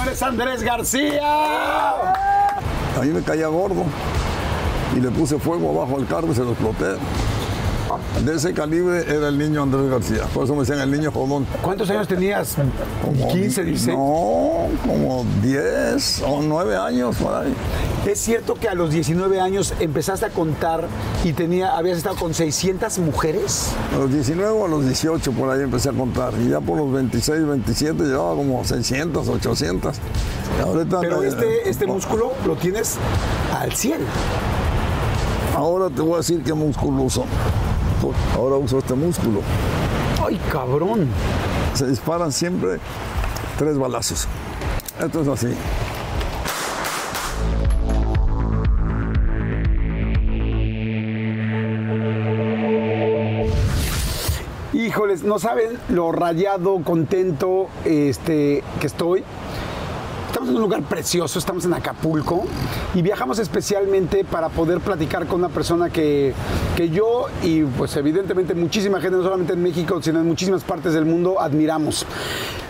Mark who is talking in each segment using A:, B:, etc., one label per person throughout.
A: Señores Andrés García.
B: A mí me caía gordo y le puse fuego abajo al carro y se lo exploté. De ese calibre era el niño Andrés García, por eso me decían el niño jodón.
A: ¿Cuántos años tenías?
B: Como
A: 15, 16.
B: No, como 10 o 9 años por ahí.
A: ¿Es cierto que a los 19 años empezaste a contar y tenía, habías estado con 600 mujeres?
B: A los 19 o a los 18 por ahí empecé a contar. Y ya por los 26, 27 llevaba como 600, 800. Y ahorita
A: Pero este, este músculo lo tienes al 100.
B: Ahora te voy a decir qué músculo Ahora uso este músculo.
A: ¡Ay, cabrón!
B: Se disparan siempre tres balazos. Esto es así.
A: Híjoles, no saben lo rayado, contento este, que estoy. En un lugar precioso, estamos en Acapulco y viajamos especialmente para poder platicar con una persona que, que yo y pues evidentemente muchísima gente, no solamente en México, sino en muchísimas partes del mundo, admiramos.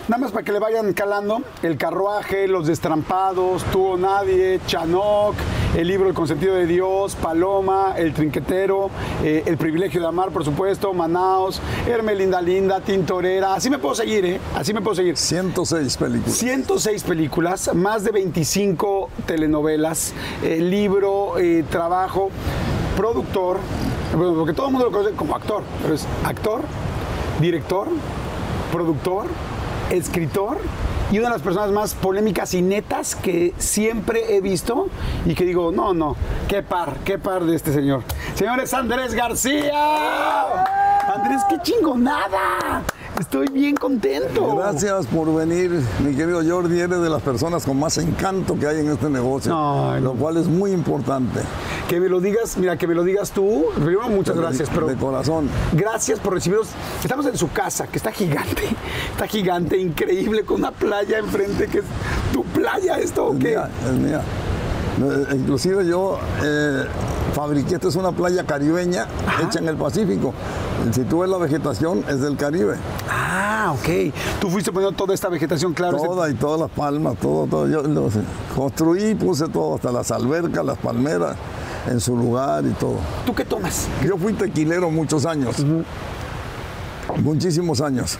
A: Nada más para que le vayan calando, el carruaje, los destrampados, tú o nadie, Chanoc, el libro El consentido de Dios, Paloma, El trinquetero, eh, El privilegio de amar, por supuesto, Manaos, Hermelinda Linda, Tintorera, así me puedo seguir, ¿eh? Así me puedo seguir.
B: 106 películas.
A: 106 películas, más de 25 telenovelas, eh, libro, eh, trabajo, productor, bueno, porque todo el mundo lo conoce como actor, pero es actor, director, productor, escritor y una de las personas más polémicas y netas que siempre he visto y que digo, no, no, qué par, qué par de este señor. Señores, Andrés García. Andrés, qué chingonada. Estoy bien contento.
B: Gracias por venir, mi querido Jordi. Eres de las personas con más encanto que hay en este negocio, lo cual es muy importante.
A: Que me lo digas, mira, que me lo digas tú. Primero, muchas gracias, pero
B: De corazón.
A: gracias por recibirnos. Estamos en su casa, que está gigante, está gigante, increíble, con una playa enfrente, que es tu playa, esto o
B: Es
A: qué.
B: mía, es mía. Eh, Inclusive yo eh, fabriqué, esta es una playa caribeña hecha en el Pacífico. Si tú ves la vegetación, es del Caribe.
A: Ah, ok. Tú fuiste poniendo toda esta vegetación, claro.
B: Toda y todas las palmas, todo, todo. Yo lo construí, puse todo, hasta las albercas, las palmeras en su lugar y todo.
A: ¿Tú qué tomas?
B: Yo fui tequilero muchos años, muchísimos años,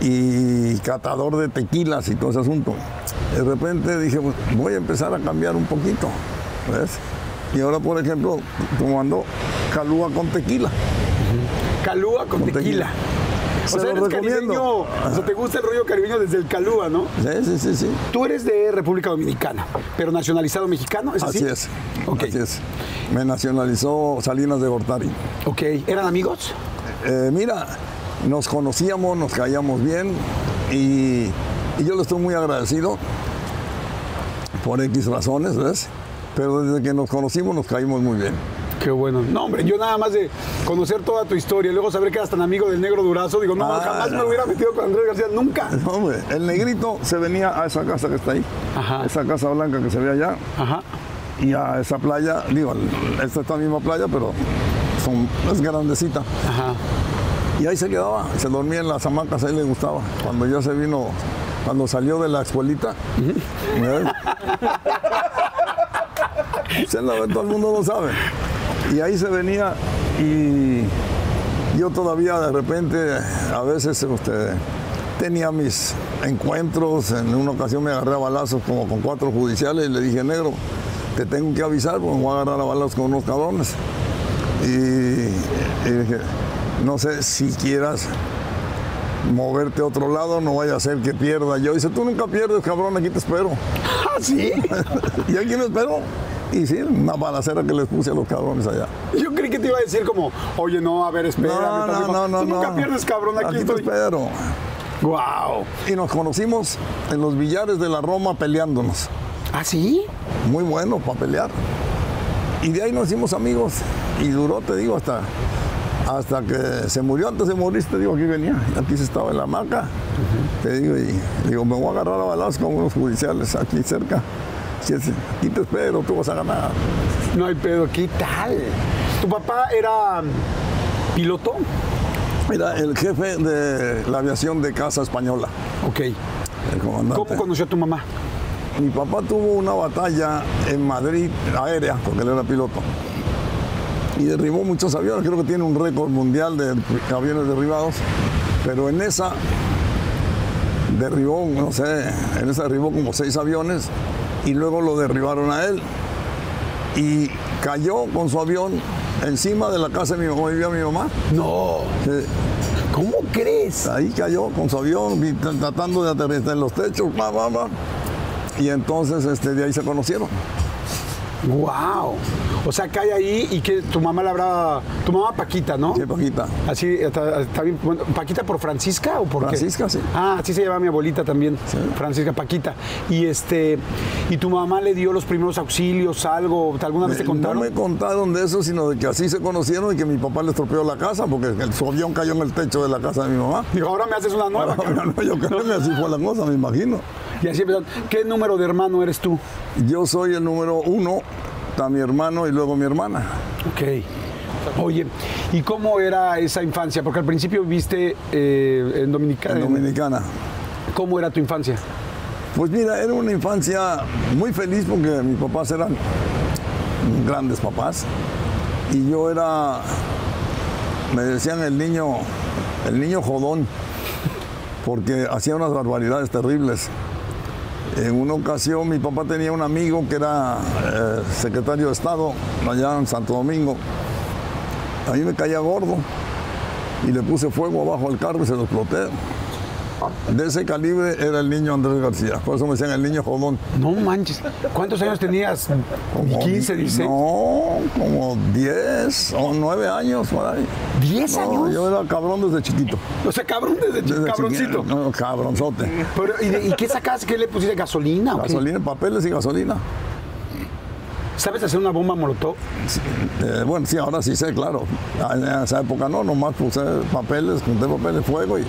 B: y catador de tequilas y todo ese asunto. De repente dije, "Pues, voy a empezar a cambiar un poquito, ¿ves? Y ahora, por ejemplo, tomando calúa con tequila.
A: Calúa con, tequila. O
B: Se
A: sea, eres caribeño. O sea, te gusta el rollo caribeño desde el Calúa, ¿no?
B: Sí, sí, sí, sí.
A: Tú eres de República Dominicana, pero nacionalizado mexicano, ¿es así?
B: Así es.
A: Ok.
B: Así es. Me nacionalizó Salinas de Gortari.
A: Ok. ¿Eran amigos?
B: Eh, mira, nos conocíamos, nos caíamos bien y, y yo le estoy muy agradecido por X razones, ¿ves? Pero desde que nos conocimos nos caímos muy bien.
A: Qué bueno. No, hombre, yo nada más de conocer toda tu historia y luego saber que eras tan amigo del negro Durazo, digo, no,
B: Ah,
A: jamás me hubiera metido con Andrés García, nunca.
B: No, hombre, el negrito se venía a esa casa que está ahí,
A: Ajá.
B: esa casa blanca que se ve allá,
A: Ajá.
B: y a esa playa, digo, esta es la misma playa, pero son, es grandecita.
A: Ajá.
B: Y ahí se quedaba, se dormía en las hamacas, ahí le gustaba. Cuando ya se vino, cuando salió de la escuelita, ¿ves? Se lo- todo el mundo lo sabe. Y ahí se venía y yo todavía de repente, a veces este, tenía mis encuentros, en una ocasión me agarré a balazos como con cuatro judiciales y le dije, negro, te tengo que avisar porque me voy a agarrar a balazos con unos cabrones. Y, y dije, no sé si quieras moverte a otro lado, no vaya a ser que pierda yo. Dice, tú nunca pierdes, cabrón, aquí te espero.
A: Ah, sí.
B: y aquí me espero. Y sí, una balacera que les puse a los cabrones allá.
A: Yo creí que te iba a decir como, oye, no, a ver, espera.
B: No, no, no, no,
A: Tú nunca
B: no.
A: pierdes, cabrón, aquí,
B: Aquí te
A: estoy.
B: espero.
A: Wow.
B: Y nos conocimos en los billares de la Roma peleándonos.
A: ¿Ah, sí?
B: Muy bueno para pelear. Y de ahí nos hicimos amigos. Y duró, te digo, hasta, hasta que se murió. Antes de morir, te digo, aquí venía. Aquí se estaba en la hamaca. Te digo, y digo, me voy a agarrar a balazos con unos judiciales aquí cerca. Si es- Aquí te espero, tú vas a ganar.
A: No hay pedo, ¿qué tal? ¿Tu papá era mm, piloto?
B: Era el jefe de la aviación de Casa Española.
A: Ok.
B: el comandante.
A: ¿Cómo conoció a tu mamá?
B: Mi papá tuvo una batalla en Madrid aérea, porque él era piloto. Y derribó muchos aviones, creo que tiene un récord mundial de aviones derribados. Pero en esa derribó, no sé, en esa derribó como seis aviones y luego lo derribaron a él. Y cayó con su avión encima de la casa de mi mamá, vivía mi mamá.
A: No.
B: Sí.
A: ¿Cómo crees?
B: Ahí cayó con su avión tratando de aterrizar en los techos, va, va, va. Y entonces este, de ahí se conocieron.
A: Wow. O sea, cae ahí y que tu mamá la habrá. Tu mamá Paquita, ¿no?
B: Sí, Paquita.
A: Así está, está bien. bueno, ¿Paquita por Francisca o por qué?
B: Francisca, sí.
A: Ah, así se llama mi abuelita también. Francisca Paquita. Y este. ¿Y tu mamá le dio los primeros auxilios, algo? ¿Alguna vez te
B: No
A: contaron?
B: me contaron de eso, sino de que así se conocieron y que mi papá le estropeó la casa porque el, su avión cayó en el techo de la casa de mi mamá.
A: Dijo, ahora me haces una nueva.
B: Ahora, no, yo creo que así fue la cosa, me imagino.
A: Y así. ¿Qué número de hermano eres tú?
B: Yo soy el número uno, está mi hermano y luego mi hermana.
A: Ok. Oye, ¿y cómo era esa infancia? Porque al principio viviste eh, en Dominicana.
B: En Dominicana.
A: ¿Cómo era tu infancia?
B: Pues mira, era una infancia muy feliz porque mis papás eran grandes papás y yo era, me decían el niño, el niño jodón, porque hacía unas barbaridades terribles. En una ocasión mi papá tenía un amigo que era eh, secretario de Estado allá en Santo Domingo. A mí me caía gordo y le puse fuego abajo al carro y se lo exploté. De ese calibre era el niño Andrés García, por eso me decían el niño jodón.
A: No manches. ¿Cuántos años tenías?
B: Como
A: 15,
B: di-
A: 16.
B: No, como 10 o 9 años por ahí.
A: ¿10
B: No,
A: años?
B: yo era cabrón desde chiquito.
A: O sea, cabrón desde,
B: Desde
A: cabroncito.
B: No, cabronzote.
A: Pero, ¿y, de- y qué sacaste? ¿Qué le pusiste? ¿Gasolina? o qué?
B: Gasolina, papeles y gasolina.
A: ¿Sabes hacer una bomba molotov?
B: Eh, bueno, sí, ahora sí sé, claro. En esa época no, nomás puse papeles, junté papeles, fuego y,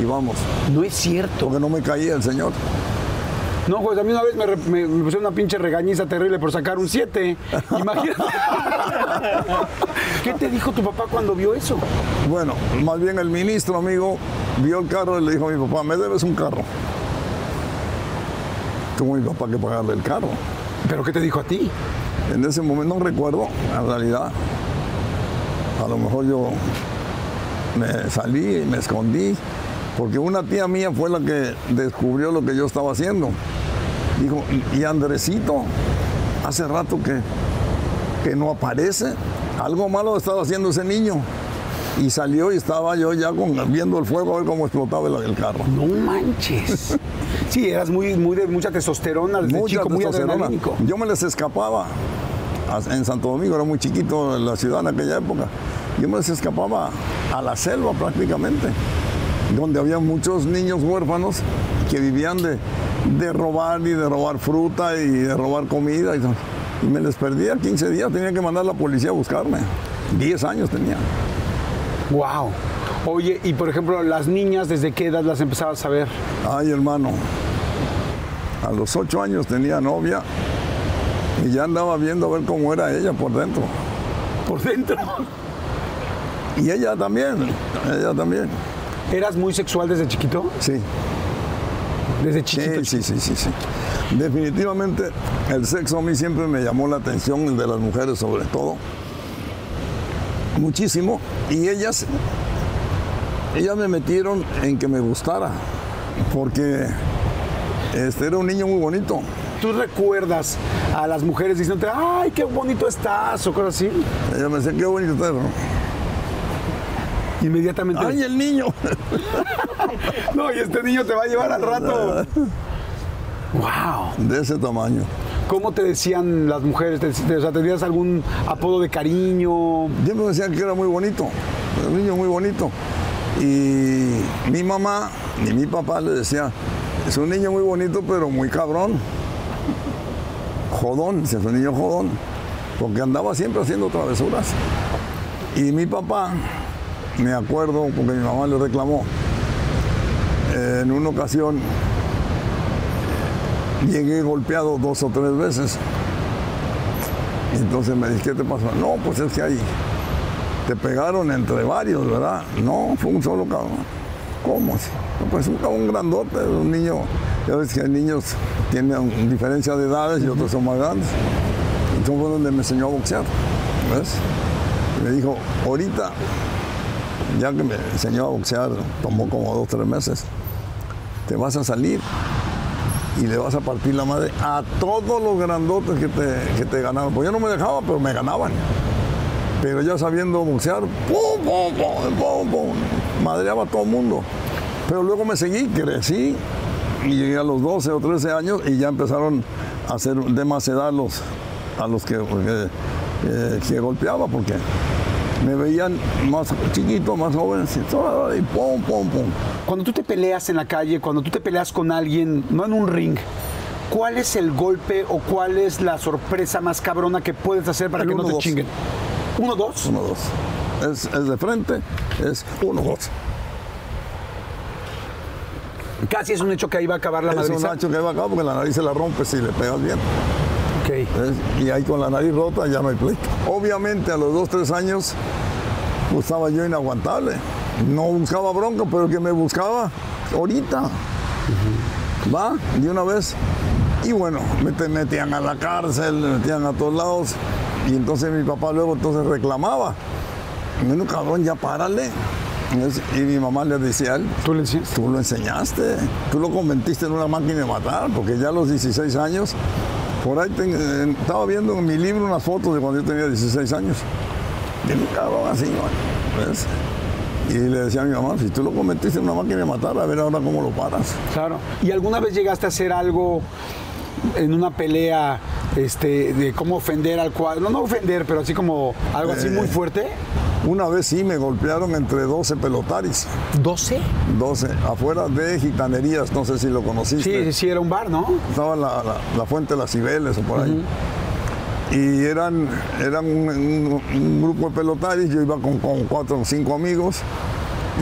B: y vamos.
A: No es cierto.
B: Porque no me caía el señor.
A: No, pues a mí una vez me, me, me pusieron una pinche regañiza terrible por sacar un 7. Imagínate. ¿Qué te dijo tu papá cuando vio eso?
B: Bueno, más bien el ministro, amigo, vio el carro y le dijo a mi papá, me debes un carro. Tuvo mi papá que pagarle el carro.
A: ¿Pero qué te dijo a ti?
B: En ese momento no recuerdo, en realidad. A lo mejor yo me salí y me escondí, porque una tía mía fue la que descubrió lo que yo estaba haciendo. Dijo, "¿Y- Andresito, hace rato que, que no aparece, algo malo estaba haciendo ese niño. Y salió y estaba yo ya con, viendo el fuego a ver cómo explotaba el, el carro.
A: No manches. Sí, eras muy, muy de mucha testosterona desde
B: Mucha
A: chico, muy
B: testosterona.
A: adrenalínico.
B: Yo me les escapaba en Santo Domingo, era muy chiquito la ciudad en aquella época. Yo me escapaba a la selva prácticamente, donde había muchos niños huérfanos que vivían de, de robar y de robar fruta y de robar comida. Y me les perdía 15 días, tenía que mandar a la policía a buscarme. 10 años tenía.
A: Wow. Oye, y por ejemplo, las niñas, ¿desde qué edad las empezabas a ver?
B: Ay, hermano, a los 8 años tenía novia y ya andaba viendo a ver cómo era ella por dentro.
A: Por dentro.
B: Y ella también, ella también.
A: ¿Eras muy sexual desde chiquito?
B: Sí,
A: Desde chiquito.
B: sí, sí, sí, sí, sí. Definitivamente el sexo a mí siempre me llamó la atención, el de las mujeres sobre todo. Muchísimo. Y ellas, ellas me metieron en que me gustara, porque este era un niño muy bonito.
A: ¿Tú recuerdas a las mujeres diciéndote, ay, qué bonito estás o cosas así?
B: Ella me decía, qué bonito estás.
A: Inmediatamente.
B: ¡Ay, el niño!
A: No, y este niño te va a llevar al rato. wow.
B: De ese tamaño.
A: ¿Cómo te decían las mujeres? ¿Te, te- o sea, ¿Tenías algún apodo de cariño?
B: Siempre me decían que era muy bonito, un niño muy bonito. Y mi mamá y mi papá le decía, es un niño muy bonito, pero muy cabrón. Jodón, es un niño jodón, porque andaba siempre haciendo travesuras. Y mi papá, me acuerdo, porque mi mamá le reclamó, en una ocasión llegué golpeado dos o tres veces. Y entonces me dice, ¿qué te pasó? No, pues es que ahí te pegaron entre varios, ¿verdad? No, fue un solo cabrón. ¿Cómo? Pues un cabrón grandote, un niño Ya ves que hay niños que tienen diferencia de edades y otros son más grandes. Entonces fue donde me enseñó a boxear. Me dijo, ahorita, ya que me enseñó a boxear, tomó como dos, tres meses, te vas a salir y le vas a partir la madre a todos los grandotes que te, que te ganaban. Pues yo no me dejaba, pero me ganaban. Pero ya sabiendo boxear, pum, pum, pum, pum, pum, madreaba a todo el mundo. Pero luego me seguí, crecí y llegué a los 12 o 13 años y ya empezaron a hacer de más edad los, a los que, porque, eh, que golpeaba, porque me veían más chiquito, más joven, y pum, pum, pum.
A: Cuando tú te peleas en la calle, cuando tú te peleas con alguien, no en un ring, ¿cuál es el golpe o cuál es la sorpresa más cabrona que puedes hacer para
B: El
A: que no te
B: dos.
A: chinguen? ¿Uno, dos?
B: Uno, dos. Es, es de frente, es uno, dos.
A: Casi es un hecho que ahí va a acabar la
B: Es un
A: madriza.
B: nacho que va acá porque la nariz se la rompe si le pegas bien.
A: Ok.
B: ¿ves? Y ahí con la nariz rota ya no hay pleito. Obviamente a los dos, tres años pues, estaba yo inaguantable. No buscaba bronca, pero el que me buscaba ahorita. Va, de una vez. Y bueno, me metían a la cárcel, me metían a todos lados. Y entonces mi papá luego entonces reclamaba. Bueno, cabrón, ya párale. Y mi mamá le decía a él,
A: ¿Tú le enseñas?
B: Tú lo enseñaste, tú lo convertiste en una máquina de matar, porque ya a los 16 años, por ahí ten- eh, estaba viendo en mi libro unas fotos de cuando yo tenía 16 años. De un cabrón así. Y le decía a mi mamá, si tú lo convertiste en una máquina de matar, a ver ahora cómo lo paras.
A: Claro. ¿Y alguna vez llegaste a hacer algo en una pelea este, de cómo ofender al cuadro? No, no ofender, pero así como algo así
B: Eh.
A: muy fuerte.
B: Una vez sí me golpearon entre 12 pelotaris,
A: ¿12?
B: 12, afuera de gitanerías, no sé si lo conociste.
A: Sí, sí, era un bar, ¿no?
B: estaba la, la- la fuente de las Cibeles o por ahí. Y eran, eran un, un- un grupo de pelotaris, yo iba con, con cuatro o cinco amigos,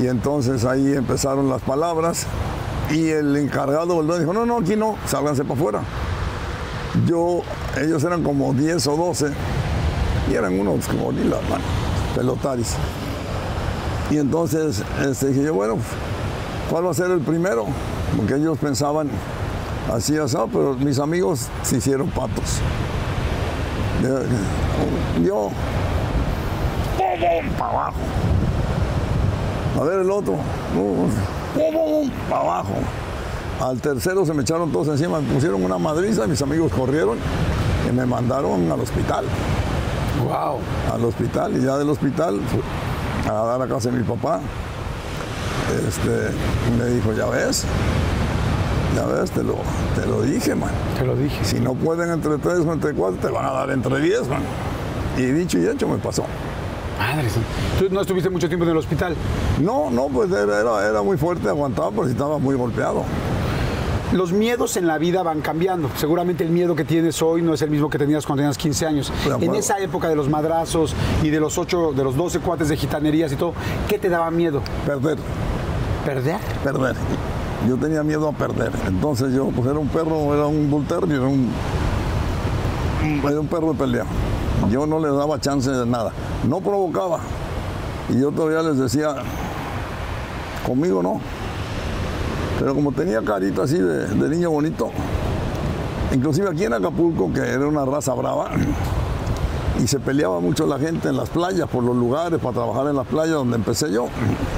B: y entonces ahí empezaron las palabras, y el encargado dueño dijo, no, no, aquí no, sálganse para afuera. Yo, ellos eran como 10 o 12, y eran unos gorilas, man, pelotaris. Y entonces este, dije yo, bueno, ¿cuál va a ser el primero? Porque ellos pensaban así, así, pero mis amigos se hicieron patos. Yo para abajo. A ver el otro, para abajo. Al tercero se me echaron todos encima, me pusieron una madriza, mis amigos corrieron y me mandaron al hospital
A: Wow.
B: al hospital y ya del hospital a dar a casa de mi papá. Este, me dijo, ya ves, ya ves, te lo, te lo dije, man.
A: Te lo dije.
B: Si no pueden entre tres o entre cuatro, te van a dar entre diez, man. Y dicho y hecho me pasó.
A: Madre. ¿Tú no estuviste mucho tiempo en el hospital?
B: No, no, pues era, era, era muy fuerte, aguantaba, pero estaba muy golpeado.
A: Los miedos en la vida van cambiando. Seguramente el miedo que tienes hoy no es el mismo que tenías cuando tenías 15 años. En esa época de los madrazos y de los 8, de los 12 cuates de gitanerías y todo, ¿qué te daba miedo?
B: Perder,
A: ¿Perder?
B: perder. Yo tenía miedo a perder. Entonces yo, pues era un perro, era un terrier, era un, era un perro de pelea. Yo no le daba chance de nada. No provocaba. Y yo todavía les decía, conmigo no. Pero como tenía carita así de, niño bonito, inclusive aquí en Acapulco, que era una raza brava, y se peleaba mucho la gente en las playas, por los lugares, para trabajar en las playas donde empecé yo,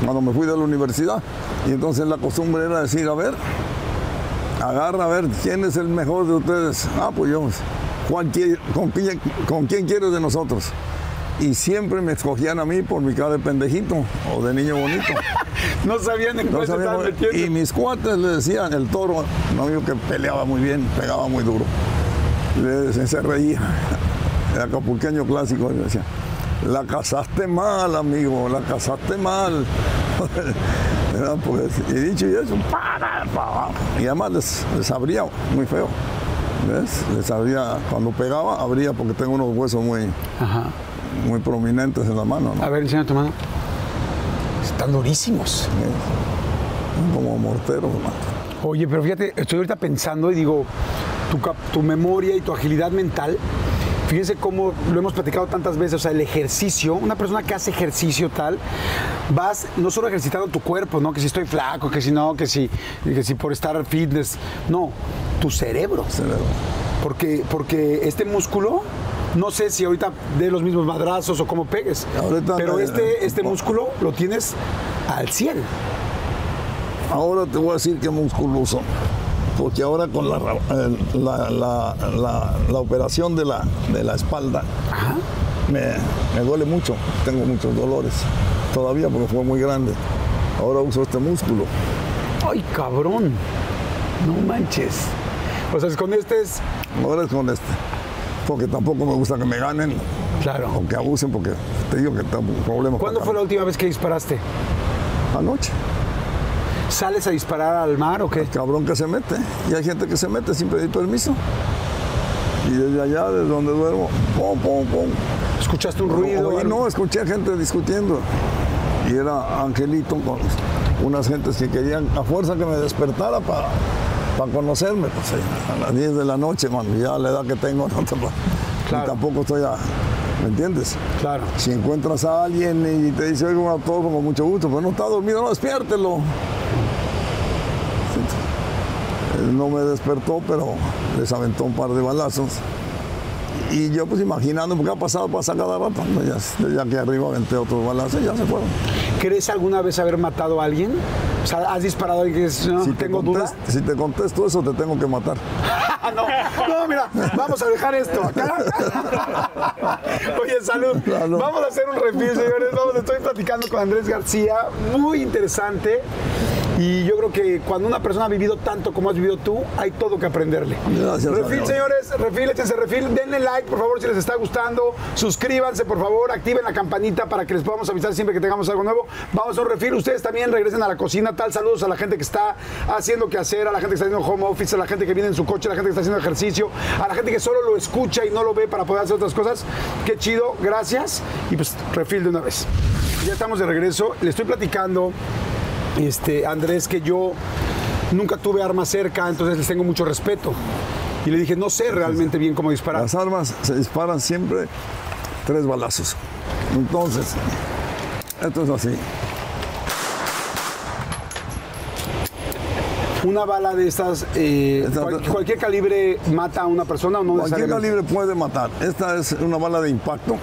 B: cuando me fui de la universidad. Y entonces la costumbre era decir, a ver, agarra a ver quién es el mejor de ustedes. Ah, pues yo, ¿cuál quiere- con, quién, ¿con quién quieres de nosotros? Y siempre me escogían a mí por mi cara de pendejito o de niño bonito.
A: No sabían en
B: No
A: cuál se
B: sabía
A: estaban
B: cómo-
A: metiendo.
B: y mis cuates le decían, el toro, un amigo que peleaba muy bien, pegaba muy duro. Le decían, se reía, el acapulqueño clásico, le decía, la casaste mal, amigo, la casaste mal. Pues, y dicho y eso, para. Y además les, les abría muy feo. ¿Ves? Les abría, cuando pegaba, abría porque tengo unos huesos muy,
A: Ajá.
B: Muy prominentes en la mano, ¿no?
A: A ver, enseña tu mano. Están durísimos.
B: como morteros, hermano.
A: Oye, pero fíjate, estoy ahorita pensando y digo, tu, tu memoria y tu agilidad mental. Fíjense cómo lo hemos platicado tantas veces, o sea, el ejercicio, una persona que hace ejercicio tal, vas no solo ejercitando tu cuerpo, ¿no? Que si estoy flaco, que si no, que si, que si por estar fitness, no, tu cerebro.
B: Cerebro.
A: Porque, porque este músculo, no sé si ahorita de los mismos madrazos o cómo pegues,
B: Ahorita
A: pero
B: me-
A: este, este músculo lo tienes al 100.
B: Ahora te voy a decir que musculoso. Porque ahora con la, la, la- operación de la, de la espalda me, me duele mucho. Tengo muchos dolores. Todavía porque fue muy grande. Ahora uso este músculo.
A: ¡Ay, cabrón! No manches. O sea, con este es...
B: Ahora es con este. Porque tampoco me gusta que me ganen
A: Claro.
B: o que abusen porque te digo que tengo problemas.
A: ¿Cuándo fue la última vez que disparaste?
B: Anoche.
A: ¿Sales a disparar al mar o qué?
B: Cabrón que se mete. Y hay gente que se mete sin pedir permiso. Y desde allá, desde donde duermo, pum, pum, pum.
A: ¿Escuchaste un ruido?
B: Oye, no, escuché gente discutiendo. Y era Angelito con unas gentes que querían a fuerza que me despertara para conocerme. Pues, a las 10 de la noche, mano, ya la edad que tengo, no te-
A: Claro.
B: y tampoco estoy a. ¿Me entiendes?
A: Claro.
B: Si encuentras a alguien y te dice, oiga, un autógrafo con mucho gusto, pero no está dormido, no, despiértelo. Él no me despertó, pero les aventó un par de balazos. Y yo pues imaginando, porque ha pasado, pasa cada rato. ¿no? Ya, ya que arriba aventé otros balazos y ya se fueron.
A: ¿Crees alguna vez haber matado a alguien? O sea, ¿has disparado a alguien que no,
B: Si te,
A: duda?
B: contesto, si te contesto eso, te tengo que matar.
A: No, no, mira, vamos a dejar esto acá. Oye, salud.
B: Salud.
A: Vamos a hacer un refil, señores. Vamos, estoy platicando con Andrés García, muy interesante. Y yo creo que cuando una persona ha vivido tanto como has vivido tú, hay todo que aprenderle.
B: Gracias,
A: Refil, señores, refil, échense refil. Denle like, por favor, si les está gustando. Suscríbanse, por favor. Activen la campanita para que les podamos avisar siempre que tengamos algo nuevo. Vamos a un refil. Ustedes también regresen a la cocina. Tal, saludos a la gente que está haciendo que hacer, a la gente que está haciendo home office, a la gente que viene en su coche, a la gente que está haciendo ejercicio, a la gente que solo lo escucha y no lo ve para poder hacer otras cosas. Qué chido, gracias. Y pues refil de una vez. Ya estamos de regreso. Le estoy platicando, este, Andrés, que yo nunca tuve armas cerca, entonces les tengo mucho respeto. Y le dije, no sé realmente bien cómo disparar.
B: Las armas se disparan siempre tres balazos. Entonces, esto es así.
A: Una bala de estas, eh, cual- cualquier calibre mata a una persona o no
B: Cualquier calibre puede matar. Esta es una bala de impacto.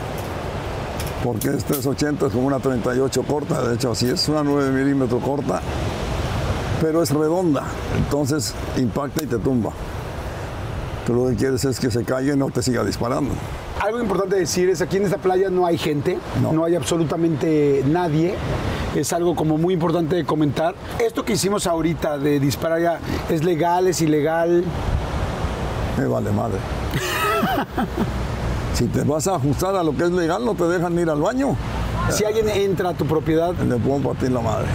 B: Porque esta es 80, es como una 38 corta, de hecho así es, una 9 milímetros corta, pero es redonda, entonces impacta y te tumba. Tú lo que quieres es que se caiga y no te siga disparando.
A: Algo importante decir es aquí en esta playa no hay gente, no,
B: No.
A: hay absolutamente nadie. Es algo como muy importante de comentar. Esto que hicimos ahorita de disparar ya es legal, es ilegal.
B: Me vale madre. si te vas a ajustar a lo que es legal, no te dejan ir al baño.
A: Si alguien entra a tu propiedad,
B: Le puedo partir la madre.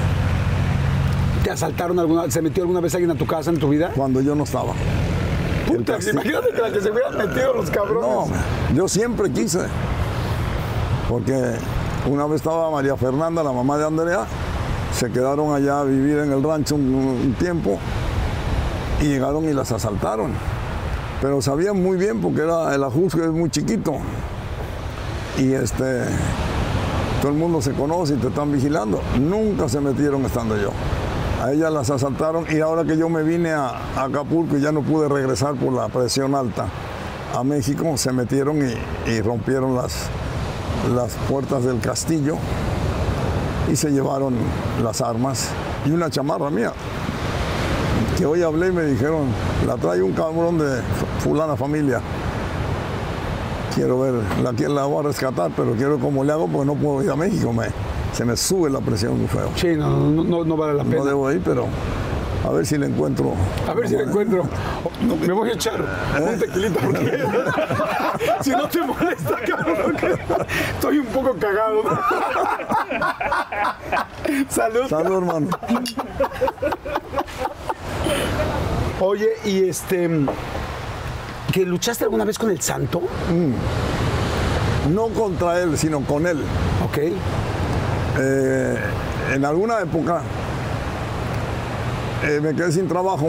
A: ¿te asaltaron alguna se metió alguna vez alguien a tu casa en tu vida?
B: Cuando yo no estaba.
A: Puta, imagínate que la que se hubieran metido los cabrones.
B: No, yo siempre quise. Porque una vez estaba María Fernanda, la mamá de Andrea, se quedaron allá a vivir en el rancho un, un tiempo y llegaron y las asaltaron. Pero sabían muy bien porque era el ajusque es muy chiquito. Y este todo el mundo se conoce y te están vigilando. Nunca se metieron estando yo. A ellas las asaltaron y ahora que yo me vine a, a Acapulco y ya no pude regresar por la presión alta a México, se metieron y, y rompieron las, las puertas del castillo y se llevaron las armas y una chamarra mía. Que hoy hablé y me dijeron, la trae un cabrón de fulana familia. Quiero ver, la, la voy a rescatar, pero quiero cómo le hago porque no puedo ir a México. Me, se me sube la presión muy feo.
A: Sí, no, no, no- no vale la pena.
B: No debo ir, pero a ver si le encuentro.
A: A ver si la encuentro. Me voy a echar
B: ¿Eh?
A: un tequilita porque si no te molesta, cabrón, estoy un poco cagado. Salud.
B: Salud, hermano.
A: Oye, y este. ¿Que luchaste alguna vez con el santo?
B: No contra él, sino con él.
A: Ok.
B: Eh, en alguna época eh, me quedé sin trabajo.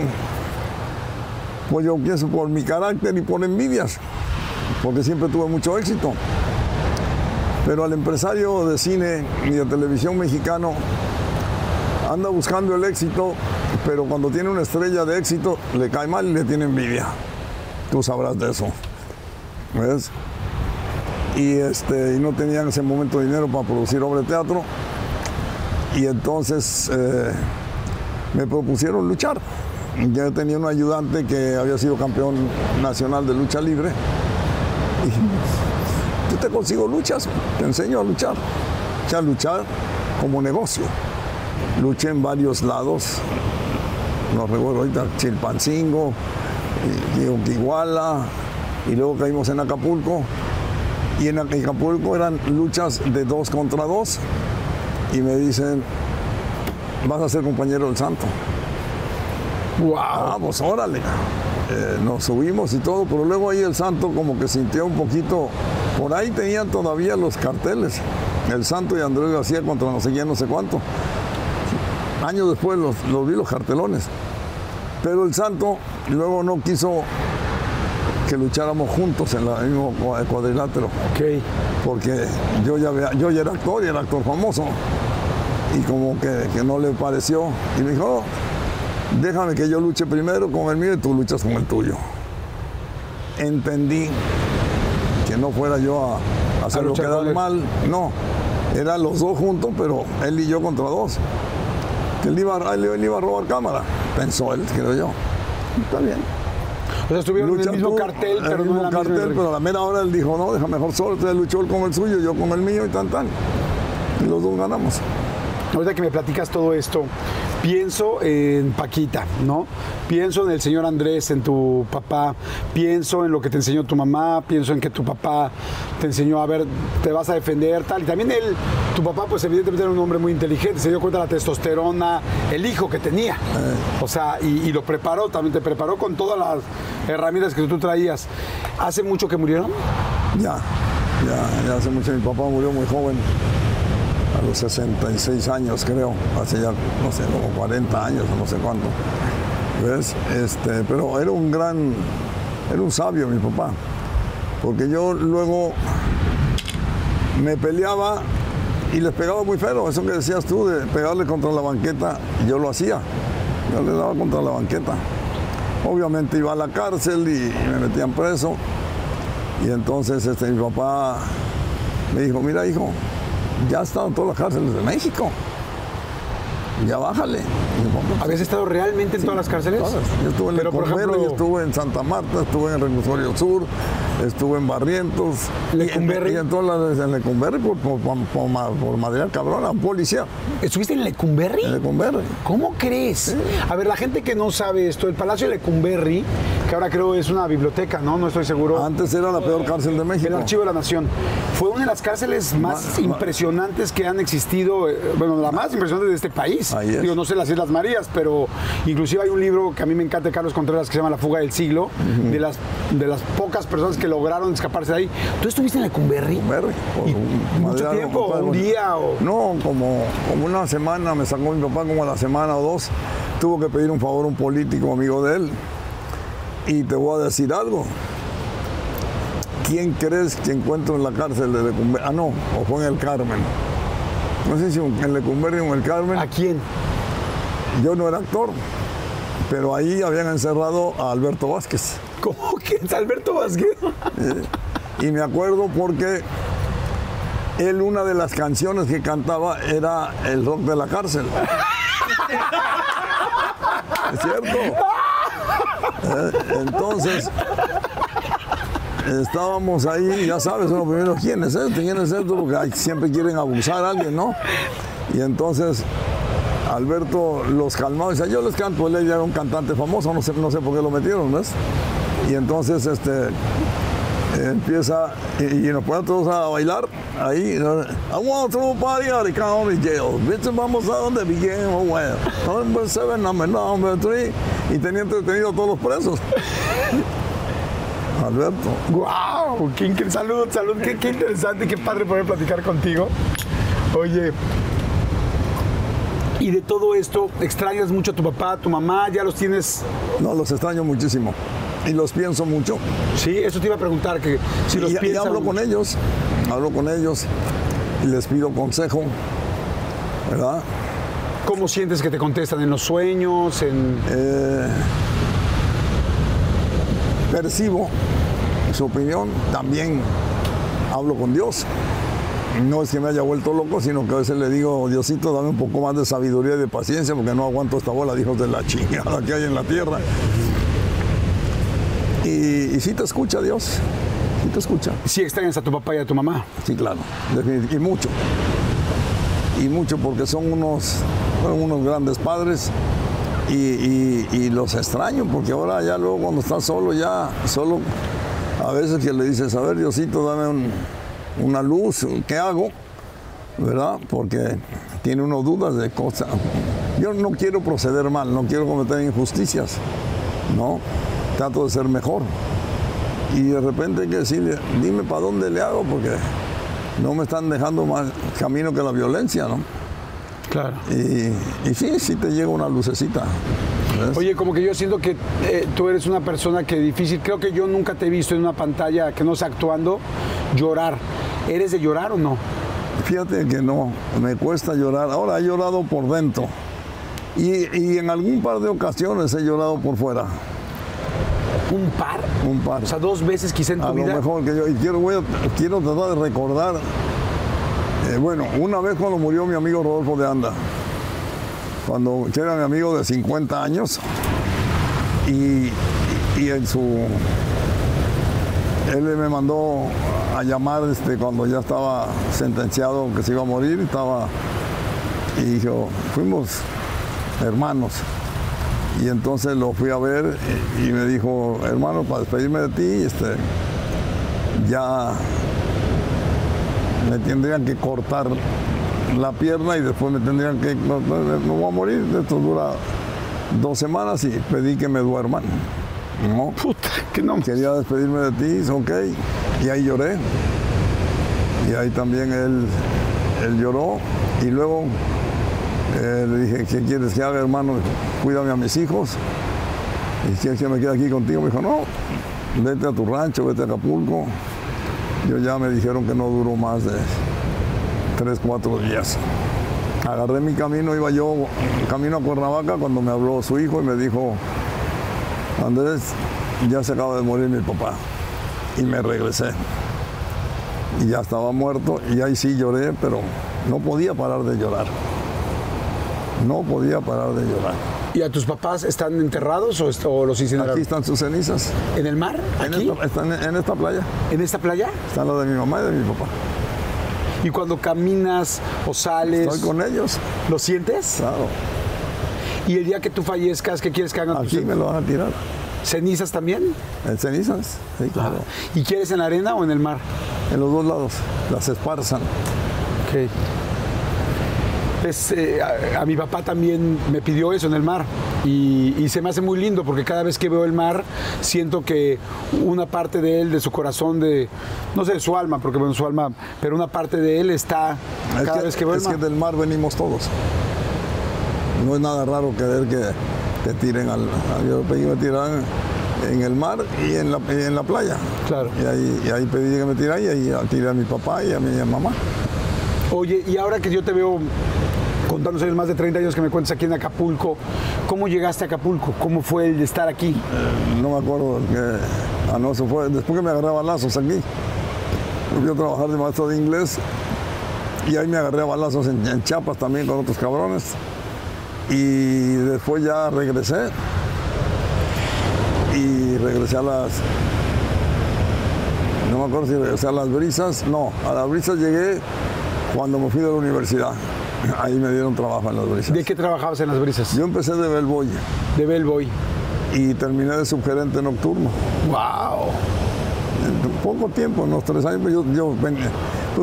B: Pues yo pienso por mi carácter y por envidias. porque siempre tuve mucho éxito. Pero al empresario de cine y de televisión mexicano anda buscando el éxito, pero cuando tiene una estrella de éxito le cae mal y le tiene envidia. Tú sabrás de eso. ¿Ves? Y, este, y no tenía en ese momento dinero para producir obra de teatro. Y entonces eh, me propusieron luchar. Yo tenía un ayudante que había sido campeón nacional de lucha libre. Y yo te consigo luchas, te enseño a luchar. O luchar como negocio. Luché en varios lados. No recuerdo ahorita, Chilpancingo, Iguala, y luego caímos en Acapulco. Y en Acapulco eran luchas de dos contra dos. Y me dicen, vas a ser compañero del santo.
A: ¡Wow!
B: Vamos, órale. Eh, nos subimos y todo, pero luego ahí el santo como que sintió un poquito, por ahí tenían todavía los carteles, el santo y Andrés García contra no sé quién, no sé cuánto. Años después los, los vi los cartelones. Pero el santo luego no quiso que lucháramos juntos en el mismo cuadrilátero. Porque yo ya, yo ya era actor y era actor famoso. Y como que, que no le pareció. Y me dijo, no, déjame que yo luche primero con el mío y tú luchas con el tuyo. Entendí que no fuera yo a hacerlo quedar mal. No, eran los dos juntos, pero él y yo contra dos. Que él iba, él iba a robar cámara, pensó él, creo yo. Está bien.
A: O sea, estuvieron en el mismo
B: tú,
A: cartel, pero
B: el
A: no
B: mismo
A: misma
B: cartel, pero a la mera hora él dijo, no, deja mejor solo, entonces luchó él con el suyo, yo con el mío y tan tan. Y los dos ganamos.
A: Ahorita que me platicas todo esto, pienso en Paquita, ¿no? Pienso en el señor Andrés, en tu papá, pienso en lo que te enseñó tu mamá, pienso en que tu papá te enseñó a ver, te vas a defender, tal. Y también él, tu papá, pues evidentemente era un hombre muy inteligente, se dio cuenta de la testosterona, el hijo que tenía. O sea, y, y lo preparó, también te preparó con todas las herramientas que tú traías. ¿Hace mucho que murieron?
B: Ya, ya, ya hace mucho. Mi papá murió muy joven, a los 66 años creo, hace ya, no sé, como 40 años o no sé cuánto. ¿Ves? Este, pero era un gran, era un sabio mi papá, porque yo luego me peleaba y les pegaba muy feo, eso que decías tú de pegarle contra la banqueta, yo lo hacía, yo le daba contra la banqueta. Obviamente iba a la cárcel y me metían preso. Y entonces este, mi papá me dijo, mira hijo, ya estado en todas las cárceles de México. Ya bájale.
A: ¿Habías estado realmente en todas las cárceles?
B: todas. Yo estuve en
A: Pero,
B: Lecumberri,
A: ejemplo-
B: estuve en Santa Marta, estuve en Reclusorio Sur, estuve en Barrientos.
A: Lecumberri.
B: Y en, en todas las en Lecumberri por, por, por, por, ma- por material cabrón, a un policía.
A: ¿Estuviste en Lecumberri?
B: En Lecumberri.
A: ¿Cómo crees? A ver, la gente que no sabe esto, el Palacio de Lecumberri, que ahora creo es una biblioteca, ¿no? No estoy seguro.
B: Antes era la peor cárcel de México.
A: El Archivo de la Nación. Fue una de las cárceles más
B: Ma- ma-
A: impresionantes que han existido, eh, bueno, la más impresionante de este país.
B: Ahí es.
A: Digo, no sé las Islas Marías, pero inclusive hay un libro que a mí me encanta de Carlos Contreras que se llama La fuga del siglo, de, las, de las pocas personas que lograron escaparse de ahí. ¿Tú estuviste en Lecumberri?
B: Lecumberri, por
A: ¿Y
B: un
A: mucho tiempo? ¿Un día? O...
B: No, como, como una semana, me sacó mi papá como a la semana o dos. Tuvo que pedir un favor a un político amigo de él. Y te voy a decir algo. ¿Quién crees que encuentro en la cárcel de Lecumberri? Ah, no, o fue en el Carmen. No sé si en Lecumberri o en el Carmen.
A: ¿A quién?
B: Yo no era actor, pero ahí habían encerrado a Alberto Vázquez.
A: ¿Cómo que es Alberto Vázquez?
B: Y me acuerdo porque él una de las canciones que cantaba era el rock de la cárcel. ¿Es cierto? Eh, Entonces, estábamos ahí, ya sabes, uno primero, ¿quién es este? ¿Quién es esto? Porque siempre quieren abusar a alguien, ¿no? Y entonces Alberto los calmaba y decía, yo les canto, él era un cantante famoso, no sé, no sé por qué lo metieron, ¿ves? Y entonces este, empieza y, y nos ponen todos a bailar ahí. I want to party at the county jail. Bitch, vamos a donde began oh well. Number seven, number number three. Y tenía entretenido a todos los presos. Alberto.
A: ¡Guau! Qué incre- salud, salud, qué, qué interesante, qué padre poder platicar contigo. Oye, y de todo esto, ¿extrañas mucho a tu papá, a tu mamá? ¿Ya los tienes?
B: No, los extraño muchísimo. Y los pienso mucho.
A: Sí, eso te iba a preguntar, que si los
B: y, hablo con ellos, hablo con ellos y les pido consejo, ¿verdad?
A: ¿Cómo sientes que te contestan en los sueños? En...
B: Eh, percibo su opinión, también hablo con Dios. No es que me haya vuelto loco, sino que a veces le digo, Diosito, dame un poco más de sabiduría y de paciencia, porque no aguanto esta bola de hijos de la chingada que hay en la tierra. Y, y sí te escucha Dios, sí te escucha.
A: Sí extrañas a tu papá y a tu mamá.
B: Sí, claro, y mucho. Y mucho porque son unos, fueron unos grandes padres y, y- y los extraño porque ahora ya luego cuando estás solo, ya solo, a veces que le dices, a ver Diosito, dame un- una luz, ¿qué hago? ¿Verdad? Porque tiene uno dudas de cosas. Yo no quiero proceder mal, no quiero cometer injusticias, ¿no? Trato de ser mejor. Y de repente hay que decirle, dime para dónde le hago, porque no me están dejando más camino que la violencia, ¿no?
A: Claro.
B: Y, y sí, sí te llega una lucecita. ¿ves?
A: Oye, como que yo siento que eh, tú eres una persona que difícil, creo que yo nunca te he visto en una pantalla que no sea actuando llorar. ¿Eres de llorar o no?
B: Fíjate que no, me cuesta llorar. Ahora he llorado por dentro. Y, y en algún par de ocasiones he llorado por fuera.
A: ¿Un par?
B: Un par.
A: O sea, dos veces quizá en tu
B: A lo mejor que yo. Y quiero, voy a- quiero tratar de recordar. eh, bueno, una vez cuando murió mi amigo Rodolfo de Anda. Cuando que era mi amigo de 50 años. Y, y en su. Él me mandó a llamar este, cuando ya estaba sentenciado que se iba a morir. Estaba. Y dijo, fuimos hermanos. Y entonces lo fui a ver y, me dijo, hermano, para despedirme de ti, este, ya me tendrían que cortar la pierna y después me tendrían que, no, no, no voy a morir, esto dura dos semanas y pedí que me duerman. No,
A: Puta, que no.
B: quería despedirme de ti, ok, y ahí lloré. Y ahí también él, él lloró y luego eh, le dije, ¿qué quieres que haga, hermano? Cuídame a mis hijos. ¿Y quieres que me quede aquí contigo? Me dijo, no, vete a tu rancho, vete a Acapulco. Yo ya me dijeron que no duró más de tres, cuatro días. Agarré mi camino, iba yo camino a Cuernavaca cuando me habló su hijo y me dijo, Andrés, ya se acaba de morir mi papá. Y me regresé. Y ya estaba muerto y ahí sí lloré, pero no podía parar de llorar. No podía parar de llorar.
A: ¿Y a tus papás están enterrados o, los
B: Aquí
A: incineraron?
B: están sus cenizas.
A: ¿En el mar?
B: En
A: ¿Aquí?
B: esta, están en esta playa.
A: ¿En esta playa?
B: Están las de mi mamá y de mi papá.
A: Y cuando caminas o sales,
B: Estoy con ellos.
A: ¿lo sientes?
B: Claro.
A: Y el día que tú fallezcas, ¿qué quieres que hagan tus
B: Aquí me lo van a tirar.
A: cenizas también?
B: En cenizas. Sí, claro.
A: ¿Y quieres en la arena o en el mar?
B: En los dos lados. Las esparzan.
A: Ok. Eh, a, a mi papá también me pidió eso en el mar y, y se me hace muy lindo porque cada vez que veo el mar siento que una parte de él, de su corazón, de, no sé, de su alma, porque bueno, su alma, pero una parte de él está
B: Es,
A: cada
B: que,
A: vez que veo el
B: es
A: mar.
B: que del mar venimos todos. No es nada raro querer que te tiren al. Yo pedí que me tiraran en el mar y en la, y en la playa.
A: Claro.
B: Y ahí, y ahí pedí que me tiraran y ahí tiré a mi papá y a mi mamá.
A: Oye, y ahora que yo te veo contándonos años, más de 30 años que me cuentas aquí en Acapulco, ¿cómo llegaste a Acapulco? ¿Cómo fue el de estar aquí?
B: No me acuerdo que. Ah, no, eso fue después que me agarré balazos aquí. Fui a trabajar de maestro de inglés y ahí me agarré balazos en, en Chiapas también con otros cabrones. Y después ya regresé. Y regresé a las. No me acuerdo si regresé a las brisas. No, a las brisas llegué cuando me fui de la universidad. Ahí me dieron trabajo en las brisas.
A: ¿De qué trabajabas en las brisas?
B: Yo empecé de bellboy
A: De Bellboy.
B: y terminé de subgerente nocturno.
A: ¡Wow!
B: En poco tiempo, unos tres años, pues yo, yo ven-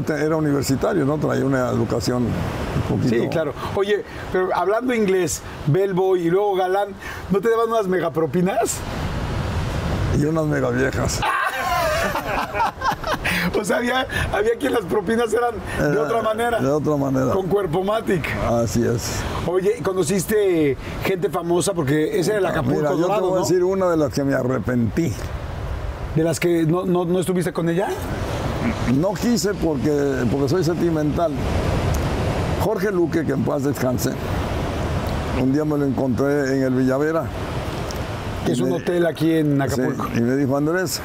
B: te- era universitario, ¿no? Traía una educación un poquito.
A: Sí, claro. Oye, pero hablando inglés, Bellboy y luego Galán, ¿no te daban unas megapropinas?
B: Y unas mega viejas.
A: o sea, había, había quien las propinas eran de
B: Era
A: otra manera.
B: De otra manera.
A: Con Cuerpo Matic.
B: Así es.
A: Oye, ¿conociste gente famosa? Porque ese era el Acapulco
B: Mira, yo te voy a decir una de las que me arrepentí.
A: De las que no, no, no estuviste con ella.
B: No quise porque, porque soy sentimental. Jorge Luque, que en paz descanse, un día me lo encontré en el Villavera.
A: Que es un hotel aquí en
B: Sí,
A: Acapulco.
B: y me dijo, Andrés,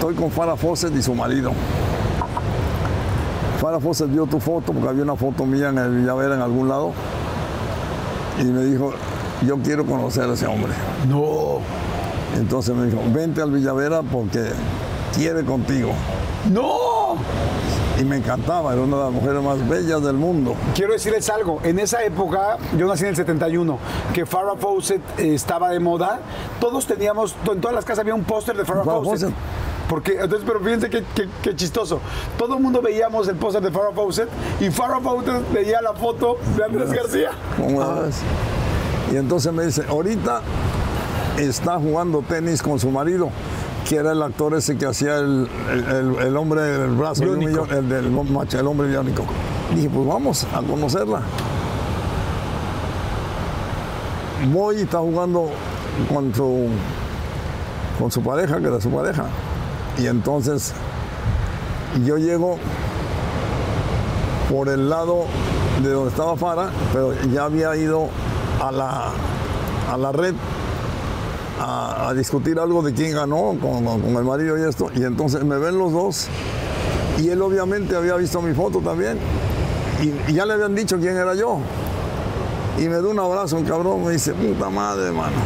B: estoy con Farah Fawcett y su marido. Farah Fawcett vio tu foto, porque había una foto mía en el Villavera en algún lado, y me dijo, yo quiero conocer a ese hombre.
A: No.
B: Entonces me dijo, vente al Villavera porque quiere contigo.
A: ¡No!
B: Y me encantaba, era una de las mujeres más bellas del mundo.
A: Quiero decirles algo, en esa época, yo nací en el 71, que Farrah Fawcett estaba de moda, todos teníamos, en todas las casas había un póster de Farrah
B: Farrah
A: Fawcett.
B: Fawcett.
A: Porque, entonces, pero fíjense qué, qué- qué chistoso. Todo el mundo veíamos el póster de Farrah Fawcett y Farrah Fawcett veía la foto de Andrés García.
B: ¿Cómo la ves? Y entonces me dice, ahorita está jugando tenis con su marido, que era el actor ese que hacía el, el- el- el hombre del brazo, de un
A: Biónico.
B: millón, el del macho, el hombre biónico. Dije, pues vamos a conocerla. Voy y está jugando con su, con su pareja, que era su pareja. Y entonces yo llego por el lado de donde estaba Fara, pero ya había ido a la, a la red a, discutir algo de quién ganó con, el marido y esto. Y entonces me ven los dos y él obviamente había visto mi foto también y, ya le habían dicho quién era yo. Y me da un abrazo, el cabrón me dice, puta madre, hermano,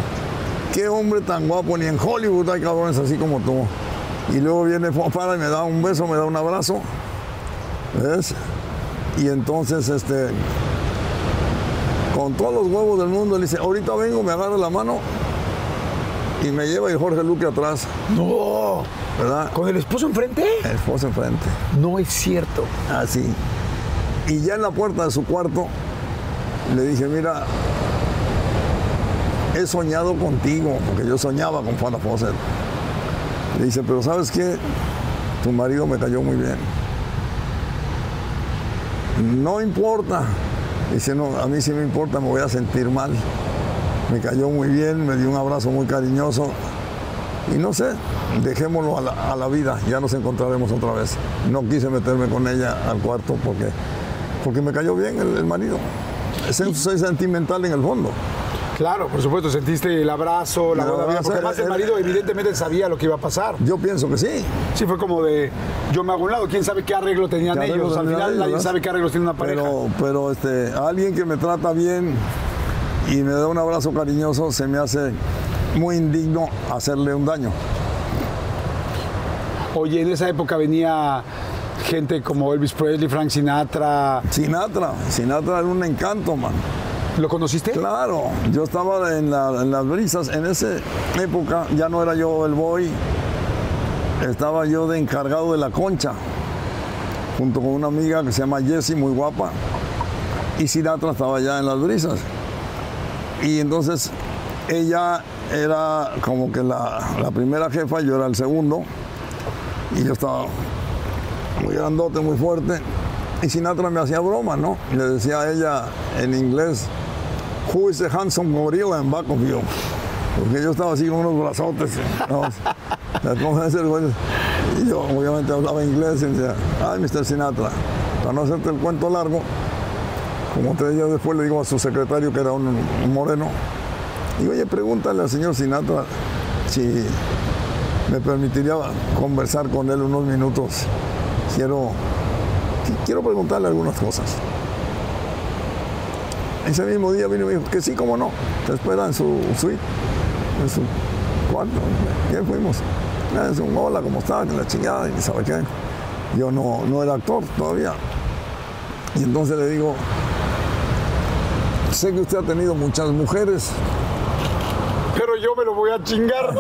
B: qué hombre tan guapo, ni en Hollywood hay cabrones así como tú. Y luego viene Fara y me da un beso, me da un abrazo. ¿Ves? Y entonces, este, con todos los huevos del mundo, le dice, ahorita vengo, me agarra la mano y me lleva y Jorge Luque atrás,
A: No.
B: ¿verdad?
A: ¿Con el esposo enfrente?
B: El esposo enfrente,
A: No es cierto.
B: así. Y ya en la puerta de su cuarto, le dije, mira, he soñado contigo, porque yo soñaba con Fana Fawcett. Le dice, pero ¿sabes qué? Tu marido me cayó muy bien. No importa. Dice, no, a mí sí me importa, me voy a sentir mal. Me cayó muy bien, me dio un abrazo muy cariñoso. Y no sé, dejémoslo a la, a la vida, ya nos encontraremos otra vez. No quise meterme con ella al cuarto porque, porque me cayó bien el, el marido. Soy, sentimental en el fondo.
A: Claro, por supuesto, sentiste el abrazo, la buena vida,
B: abrazo,
A: porque además el marido evidentemente sabía lo que iba a pasar.
B: Yo pienso que sí.
A: Sí, fue como de, yo me hago un lado, quién sabe qué arreglo tenían
B: ¿Qué arreglo
A: ellos. Al final nadie sabe qué arreglos tiene una pareja.
B: Pero, pero este, alguien que me trata bien y me da un abrazo cariñoso, se me hace muy indigno hacerle un daño.
A: Oye, en esa época venía gente como Elvis Presley, Frank Sinatra.
B: Sinatra, Sinatra era un encanto, man.
A: ¿Lo conociste?
B: Claro, yo estaba en, la- en las brisas, en esa época ya no era yo el boy, estaba yo de encargado de la concha, junto con una amiga que se llama Jessie, muy guapa, y Sinatra estaba ya en las brisas. Y entonces ella era como que la, la primera jefa, yo era el segundo, y yo estaba muy grandote, muy fuerte. Y Sinatra me hacía broma, ¿no? Le decía a ella en inglés, Who is the handsome in back of? Porque yo estaba así con unos brazotes. Y yo obviamente hablaba inglés y decía, ay, Mr. Sinatra, para no hacerte el cuento largo, como te yo después le digo a su secretario que era un, moreno, digo, oye, pregúntale al señor Sinatra si me permitiría conversar con él unos minutos. Quiero, quiero preguntarle algunas cosas. Ese mismo día vino y me dijo que sí, cómo no. Te espera en su suite, en su cuarto. ¿Qué fuimos? "Ah, Es un hola, ¿cómo está? Que la chingada, y sabe qué. Yo no, no era actor todavía. Y entonces le digo, sé que usted ha tenido muchas mujeres.
A: Pero yo me lo voy a chingar.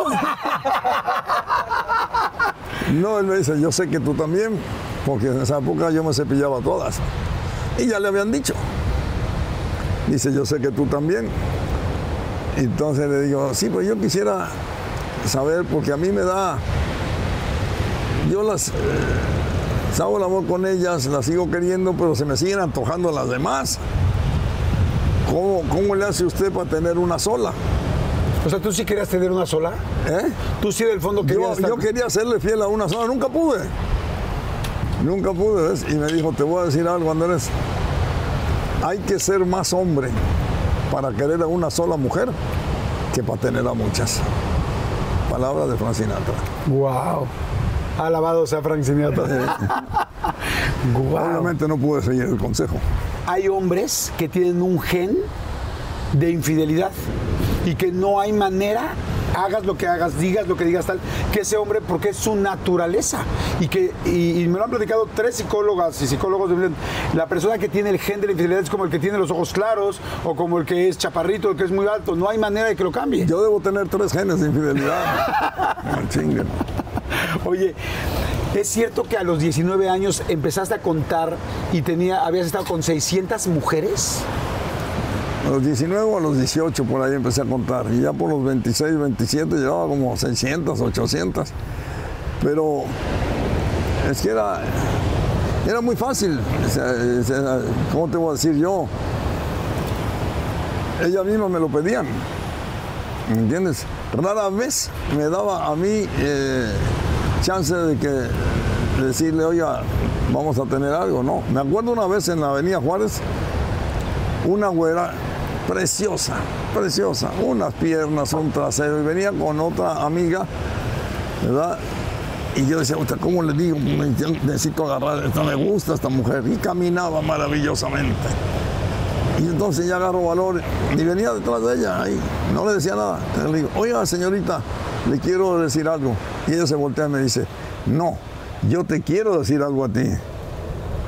B: No, él me dice, yo sé que tú también, porque en esa época yo me cepillaba todas. Y ya le habían dicho. Dice, yo sé que tú también. Entonces le digo, sí, pues yo quisiera saber, porque a mí me da, yo las, eh, hago el amor con ellas, las sigo queriendo, pero se me siguen antojando las demás. ¿Cómo, cómo le hace usted para tener una sola?
A: O sea, ¿tú sí querías tener una sola?
B: ¿Eh?
A: ¿Tú sí del fondo querías
B: Yo,
A: estar-
B: yo quería serle fiel a una sola, nunca pude. Nunca pude, ¿ves? Y me dijo, te voy a decir algo, Andrés. Hay que ser más hombre para querer a una sola mujer que para tener a muchas. Palabras de Frank Sinatra.
A: Wow. Alabado sea Frank Sinatra.
B: Obviamente no pude seguir el consejo.
A: Hay hombres que tienen un gen de infidelidad y que no hay manera, hagas lo que hagas, digas lo que digas tal, que ese hombre, porque es su naturaleza. Y que y, y me lo han platicado tres psicólogas y psicólogos. de- La persona que tiene el gen de la infidelidad es como el que tiene los ojos claros o como el que es chaparrito, el que es muy alto. No hay manera de que lo cambie.
B: Yo debo tener tres genes de infidelidad. Chinguen.
A: Oye, ¿es cierto que a los 19 años empezaste a contar y tenía, habías estado con 600 mujeres?
B: A los 19 o a los 18 por ahí empecé a contar. Y ya por los 26, 27 llevaba como 600, 800. Pero es que era, era muy fácil. Sea, ¿Cómo te voy a decir yo? Ellas mismas me lo pedían. ¿Me entiendes? Rara vez me daba a mí eh, chance de que de decirle, oiga, vamos a tener algo. No. Me acuerdo una vez en la Avenida Juárez, una güera preciosa, preciosa, unas piernas, un trasero, y venía con otra amiga, ¿verdad? Y yo decía, "Puta, ¿cómo le digo? Necesito agarrar, esta me gusta esta mujer. Y caminaba maravillosamente. Y entonces ya agarro valor y venía detrás de ella ahí, no le decía nada. Le digo, oiga señorita, le quiero decir algo. Y ella se voltea y me dice, no, yo te quiero decir algo a ti.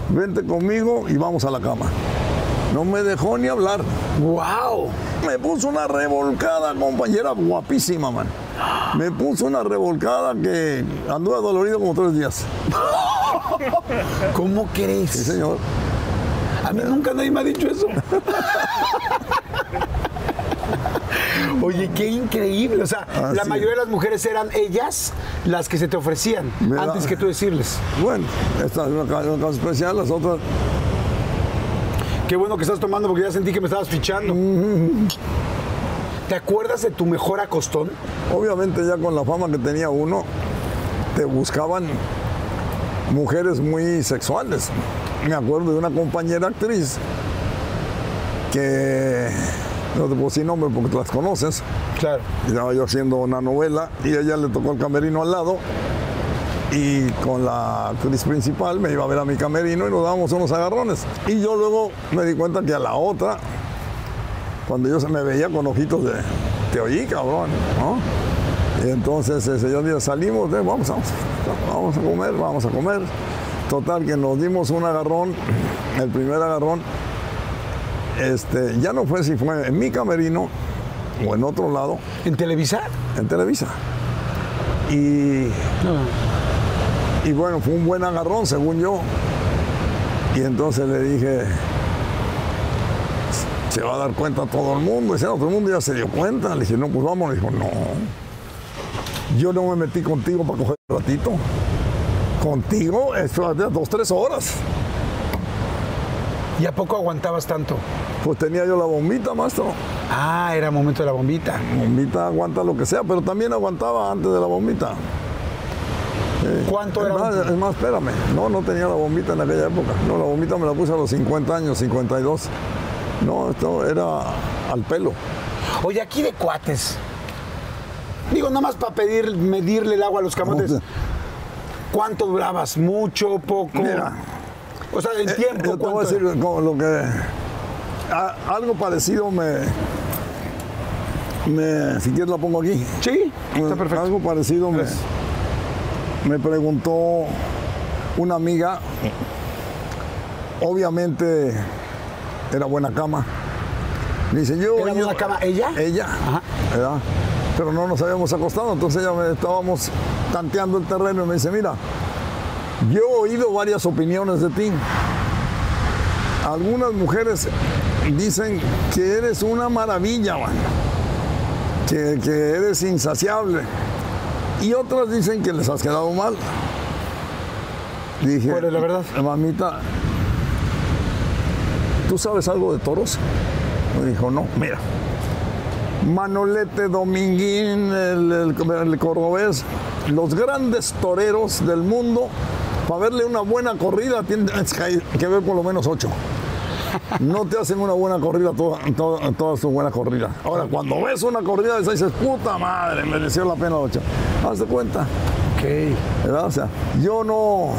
B: Vente conmigo y vamos a la cama. No me dejó ni hablar.
A: ¡Wow!
B: Me puso una revolcada, compañera guapísima, man. Me puso una revolcada que anduve dolorido como tres días.
A: ¿Cómo crees?
B: Sí, señor.
A: A mí nunca nadie me ha dicho eso. Oye, qué increíble. O sea, la mayoría de las mujeres eran ellas las que se te ofrecían antes que tú decirles.
B: Bueno, esta es una una especial, las otras
A: Qué bueno que estás tomando porque ya sentí que me estabas fichando. ¿Te acuerdas de tu mejor acostón?
B: Obviamente ya con la fama que tenía uno, te buscaban mujeres muy sexuales. Me acuerdo de una compañera actriz que no te puedo decir nombre porque las conoces.
A: Claro.
B: Estaba yo haciendo una novela y a ella le tocó el camerino al lado y con la actriz principal me iba a ver a mi camerino y nos dábamos unos agarrones. Y yo luego me di cuenta que a la otra, cuando yo se me veía con ojitos de, te oí, cabrón, ¿no? Y entonces ese día salimos, de, vamos, vamos, vamos a comer, vamos a comer. Total, que nos dimos un agarrón, el primer agarrón, este, ya no fue si fue en mi camerino o en otro lado,
A: ¿En Televisa?
B: en Televisa. Y, y bueno, fue un buen agarrón, según yo. Y entonces le dije, se va a dar cuenta todo el mundo. Y dice, no, todo el mundo ya se dio cuenta. Le dije, no, pues vamos. Le dijo, no, yo no me metí contigo para coger un ratito. Contigo, esto dos, tres horas.
A: ¿Y a poco aguantabas tanto?
B: Pues tenía yo la bombita, maestro.
A: Ah, era momento de la bombita.
B: Bombita aguanta lo que sea, pero también aguantaba antes de la bombita.
A: ¿Cuánto
B: Es
A: era?
B: más, es más, espérame. No, no tenía la bombita en aquella época. No, la bombita me la puse a los 50 años, 52. No, esto era al pelo.
A: Oye, aquí de cuates. Digo, nada más para pedir, medirle el agua a los camotes.
B: ¿Cómo
A: ¿Cuánto durabas? ¿Mucho? ¿Poco?
B: Mira.
A: O sea, en
B: Eh,
A: tiempo.
B: yo te voy a
A: ¿cuánto
B: decir lo que. a- algo parecido me. me si quieres la pongo aquí.
A: Sí, está perfecto.
B: Algo parecido me,
A: Gracias.
B: Me preguntó una amiga. Obviamente era buena cama. Me dice, yo.
A: ¿Era
B: yo-
A: buena cama ella?
B: Ella.
A: Ajá.
B: ¿verdad? Pero no nos habíamos acostado, entonces me estábamos tanteando el terreno y me dice, mira, yo he oído varias opiniones de ti. Algunas mujeres dicen que eres una maravilla, man. que, que eres insaciable. Y otras dicen que les has quedado mal. Dije,
A: ¿Cuál es la verdad?
B: Mamita, ¿tú sabes algo de toros? Me dijo, no, mira. Manolete, Dominguín, el, el- el cordobés, los grandes toreros del mundo, para verle una buena corrida tienes que que ver por lo menos ocho. No te hacen una buena corrida toda, toda, toda su buena corrida. Ahora, cuando ves una corrida de esa dices, puta madre, mereció la pena ocho. Haz de cuenta.
A: Ok.
B: ¿verdad? O sea, yo no,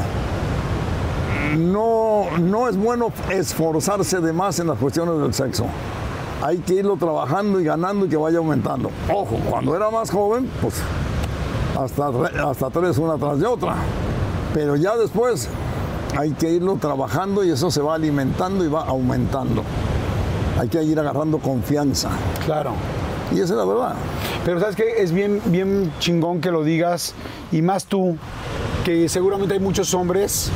B: no, no es bueno esforzarse de más en las cuestiones del sexo. Hay que irlo trabajando y ganando y que vaya aumentando. Ojo, cuando era más joven, pues hasta, hasta tres una tras de otra. Pero ya después hay que irlo trabajando y eso se va alimentando y va aumentando. Hay que ir agarrando confianza.
A: Claro.
B: Y esa es la verdad.
A: Pero sabes que es bien, bien chingón que lo digas y más tú, que seguramente hay muchos hombres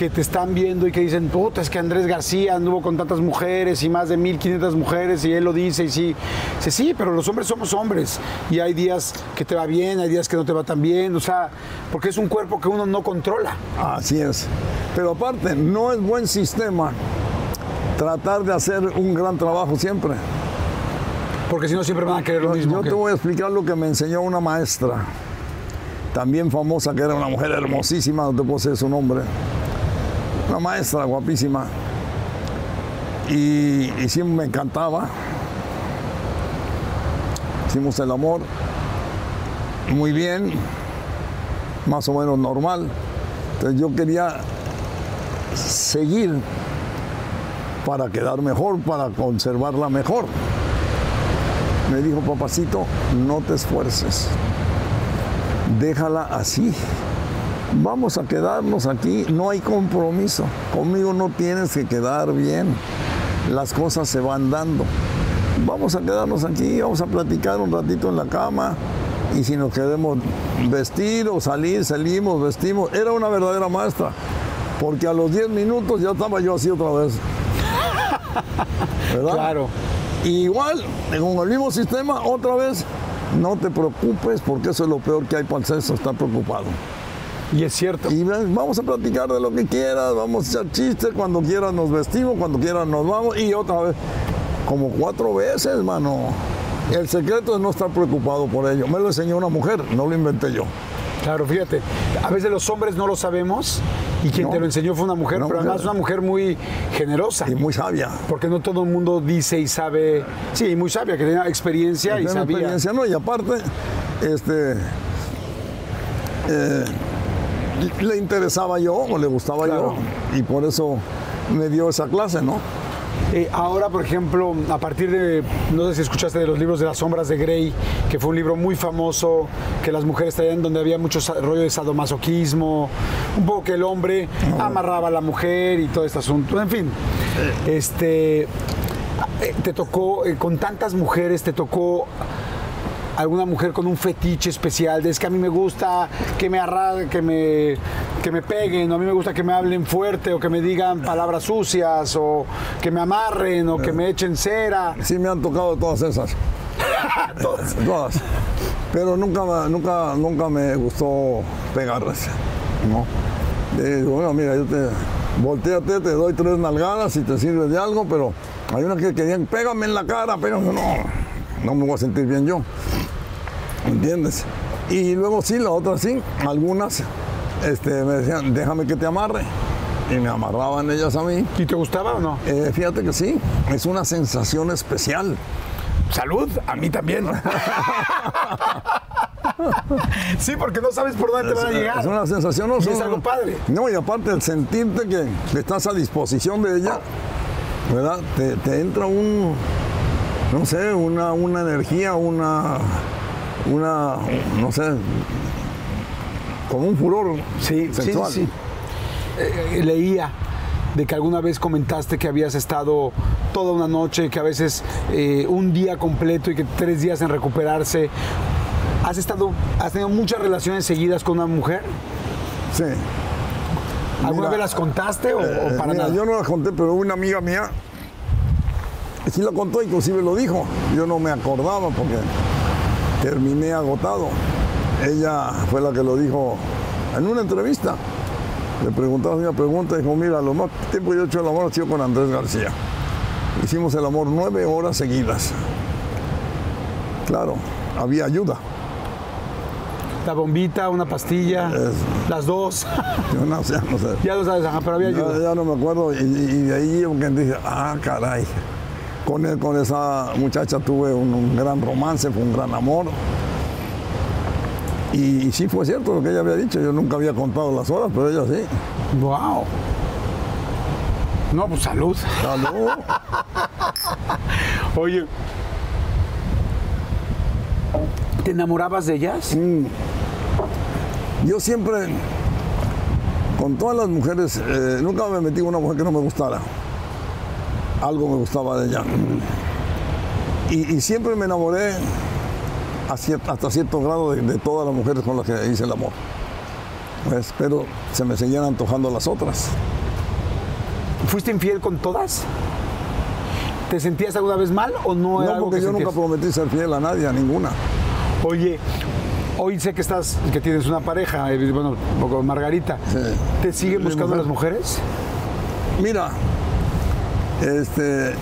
A: que te están viendo y que dicen, puta, es que Andrés García anduvo con tantas mujeres y más de 1500 mujeres y él lo dice y sí. Dice, sí, pero los hombres somos hombres y hay días que te va bien, hay días que no te va tan bien, o sea, porque es un cuerpo que uno no controla.
B: Así es. Pero aparte, no es buen sistema tratar de hacer un gran trabajo siempre.
A: Porque si no siempre van a querer lo mismo.
B: Yo
A: que-
B: te voy a explicar lo que me enseñó una maestra, también famosa, que era una mujer hermosísima, no te puedo decir su nombre. Una maestra guapísima. Y, y siempre me encantaba. Hicimos el amor muy bien, más o menos normal. Entonces yo quería seguir para quedar mejor, para conservarla mejor. Me dijo, papacito, no te esfuerces. Déjala así. Vamos a quedarnos aquí. No hay compromiso. Conmigo no tienes que quedar bien. Las cosas se van dando. Vamos a quedarnos aquí, vamos a platicar un ratito en la cama. Y si nos queremos vestir o salir, salimos, vestimos. Era una verdadera maestra. Porque a los 10 minutos ya estaba yo así otra vez. ¿Verdad?
A: Claro.
B: Igual, con el mismo sistema, otra vez, no te preocupes porque eso es lo peor que hay para el sexo, estar preocupado.
A: Y es cierto.
B: Y vamos a platicar de lo que quieras, vamos a echar chistes, cuando quieras nos vestimos, cuando quieras nos vamos y otra vez, como cuatro veces, mano. El secreto es no estar preocupado por ello. Me lo enseñó una mujer, no lo inventé yo.
A: Claro, fíjate, a veces los hombres no lo sabemos y quien
B: No.
A: te lo enseñó fue una mujer,
B: Una
A: pero
B: mujer.
A: además una mujer muy generosa.
B: Y muy sabia.
A: Porque no todo el mundo dice y sabe, sí, muy sabia, que tenía experiencia y
B: Tiene
A: sabía.
B: experiencia, ¿no? Y aparte, este, eh, le interesaba yo o le gustaba
A: Claro.
B: yo y por eso me dio esa clase, ¿no?
A: Eh, ahora, por ejemplo, a partir de, no sé si escuchaste de los libros de las sombras de Grey, que fue un libro muy famoso, que las mujeres traían donde había mucho rollo de sadomasoquismo, un poco que el hombre amarraba a la mujer y todo este asunto, en fin. Este, eh, te tocó, eh, con tantas mujeres, te tocó alguna mujer con un fetiche especial, de es que a mí me gusta que me arra que me, que me peguen, o a mí me gusta que me hablen fuerte, o que me digan palabras sucias, o que me amarren, o que me echen cera.
B: Sí me han tocado todas esas.
A: Todas.
B: Todas. Pero nunca, nunca, nunca me gustó pegarles. ¿no? Bueno, mira, yo te volteate, te doy tres nalgadas si te sirve de algo, pero hay unas que querían, pégame en la cara, pégame. No, no me voy a sentir bien yo. ¿Entiendes? Y luego sí, la otra sí, algunas este, me decían, déjame que te amarre. Y me amarraban ellas a mí.
A: ¿Y te gustaba o no?
B: Eh, fíjate que sí, es una sensación especial.
A: Salud, a mí también. sí, porque no sabes por dónde te van a llegar.
B: Es una sensación, no
A: Y es algo padre.
B: No, y aparte el sentirte que estás a disposición de ella, ¿verdad? Te, te entra un, no sé, una, una energía, una, una, no sé, como un furor
A: Sí, sí,
B: sexual.
A: sí. Eh, eh, leía de que alguna vez comentaste que habías estado toda una noche, que a veces eh, un día completo y que tres días en recuperarse. ¿Has estado, has tenido muchas relaciones seguidas con una mujer?
B: Sí.
A: ¿Alguna
B: Mira,
A: vez las contaste o, o
B: Eh,
A: para
B: mira,
A: nada?
B: Yo no las conté, pero una amiga mía sí la contó, inclusive lo dijo. Yo no me acordaba porque terminé agotado. Ella fue la que lo dijo en una entrevista. Le preguntaba una pregunta y dijo, mira, lo más tiempo que yo he hecho el amor ha sido con Andrés García. Hicimos el amor nueve horas seguidas. Claro, había ayuda.
A: La bombita, una pastilla, las dos.
B: Yo no no sé.
A: ya lo sabes, ajá, pero había
B: Ya,
A: ayuda.
B: ya no me acuerdo y, y de ahí yo dije, ah, caray. Con, él- con esa muchacha tuve un, un gran romance, fue un gran amor. Y, y sí fue cierto lo que ella había dicho, yo nunca había contado las horas, pero ella sí.
A: Wow. No, pues salud.
B: Salud.
A: Oye. ¿Te enamorabas de ellas?
B: Yo siempre, con todas las mujeres, eh, nunca me metí con una mujer que no me gustara. Algo me gustaba de ella. Y, y siempre me enamoré hasta cierto grado de, de todas las mujeres con las que hice el amor. Pues, pero se me seguían antojando las otras.
A: ¿Fuiste infiel con todas? ¿Te sentías alguna vez mal o no era
B: No,
A: algo
B: porque
A: que
B: yo nunca prometí ser fiel a nadie, a ninguna.
A: Oye, hoy sé que estás, que tienes una pareja, eh, bueno, con Margarita.
B: Sí.
A: ¿Te siguen buscando
B: mujer.
A: las mujeres?
B: Mira, este.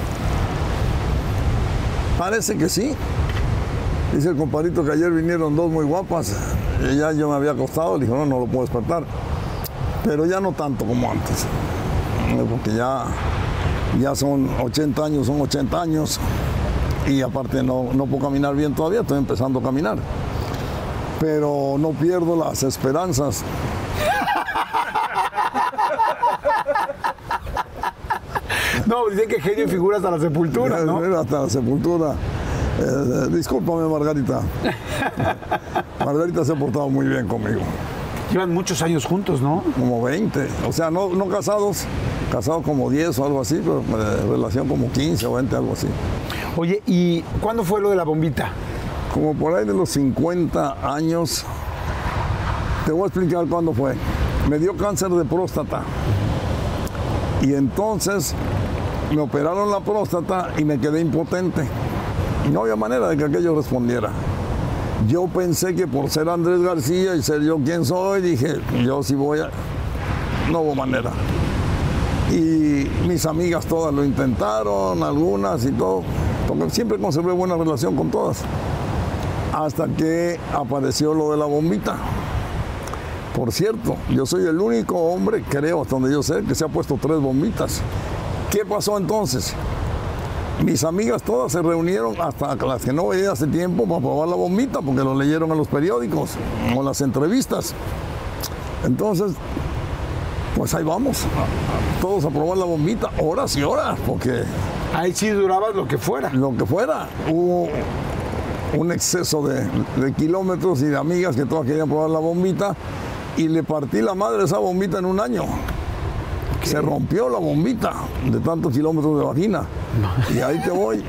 B: Parece que sí. Dice el compadrito que ayer vinieron dos muy guapas. Y ya yo me había acostado, le dijo, no, no lo puedo despertar. Pero ya no tanto como antes. Eh, Porque ya, ya son 80 años, son 80 años. Y aparte no, no puedo caminar bien todavía, estoy empezando a caminar. Pero no pierdo las esperanzas.
A: No, dicen que genio y figura hasta la sepultura, ¿no?
B: Hasta la sepultura. Eh, eh, discúlpame, Margarita. Margarita se ha portado muy bien conmigo.
A: Llevan muchos años juntos, ¿no?
B: Como 20. O sea, no, no casados, casados como 10 o algo así, pero eh, relación como 15 o 20, algo así.
A: Oye, ¿y cuándo fue lo de la bombita?
B: Como por ahí de los 50 años, te voy a explicar cuándo fue. Me dio cáncer de próstata. Y entonces me operaron la próstata y me quedé impotente. Y no había manera de que aquello respondiera. Yo pensé que por ser Andrés García y ser yo quien soy, dije, yo sí voy a... No hubo manera. Y mis amigas todas lo intentaron, algunas y todo. Porque siempre conservé buena relación con todas hasta que apareció lo de la bombita. Por cierto, yo soy el único hombre, creo, hasta donde yo sé, que se ha puesto tres bombitas. ¿Qué pasó entonces? Mis amigas todas se reunieron, hasta las que no veía hace tiempo, para probar la bombita, porque lo leyeron en los periódicos o las entrevistas. Entonces, pues ahí vamos, todos a probar la bombita, horas y horas, porque
A: Ahí sí durabas lo que fuera.
B: lo que fuera. Hubo un exceso de, de kilómetros y de amigas que todas querían probar la bombita y le partí la madre esa bombita en un año. Se rompió la bombita de tantos kilómetros de vagina. Y ahí te voy.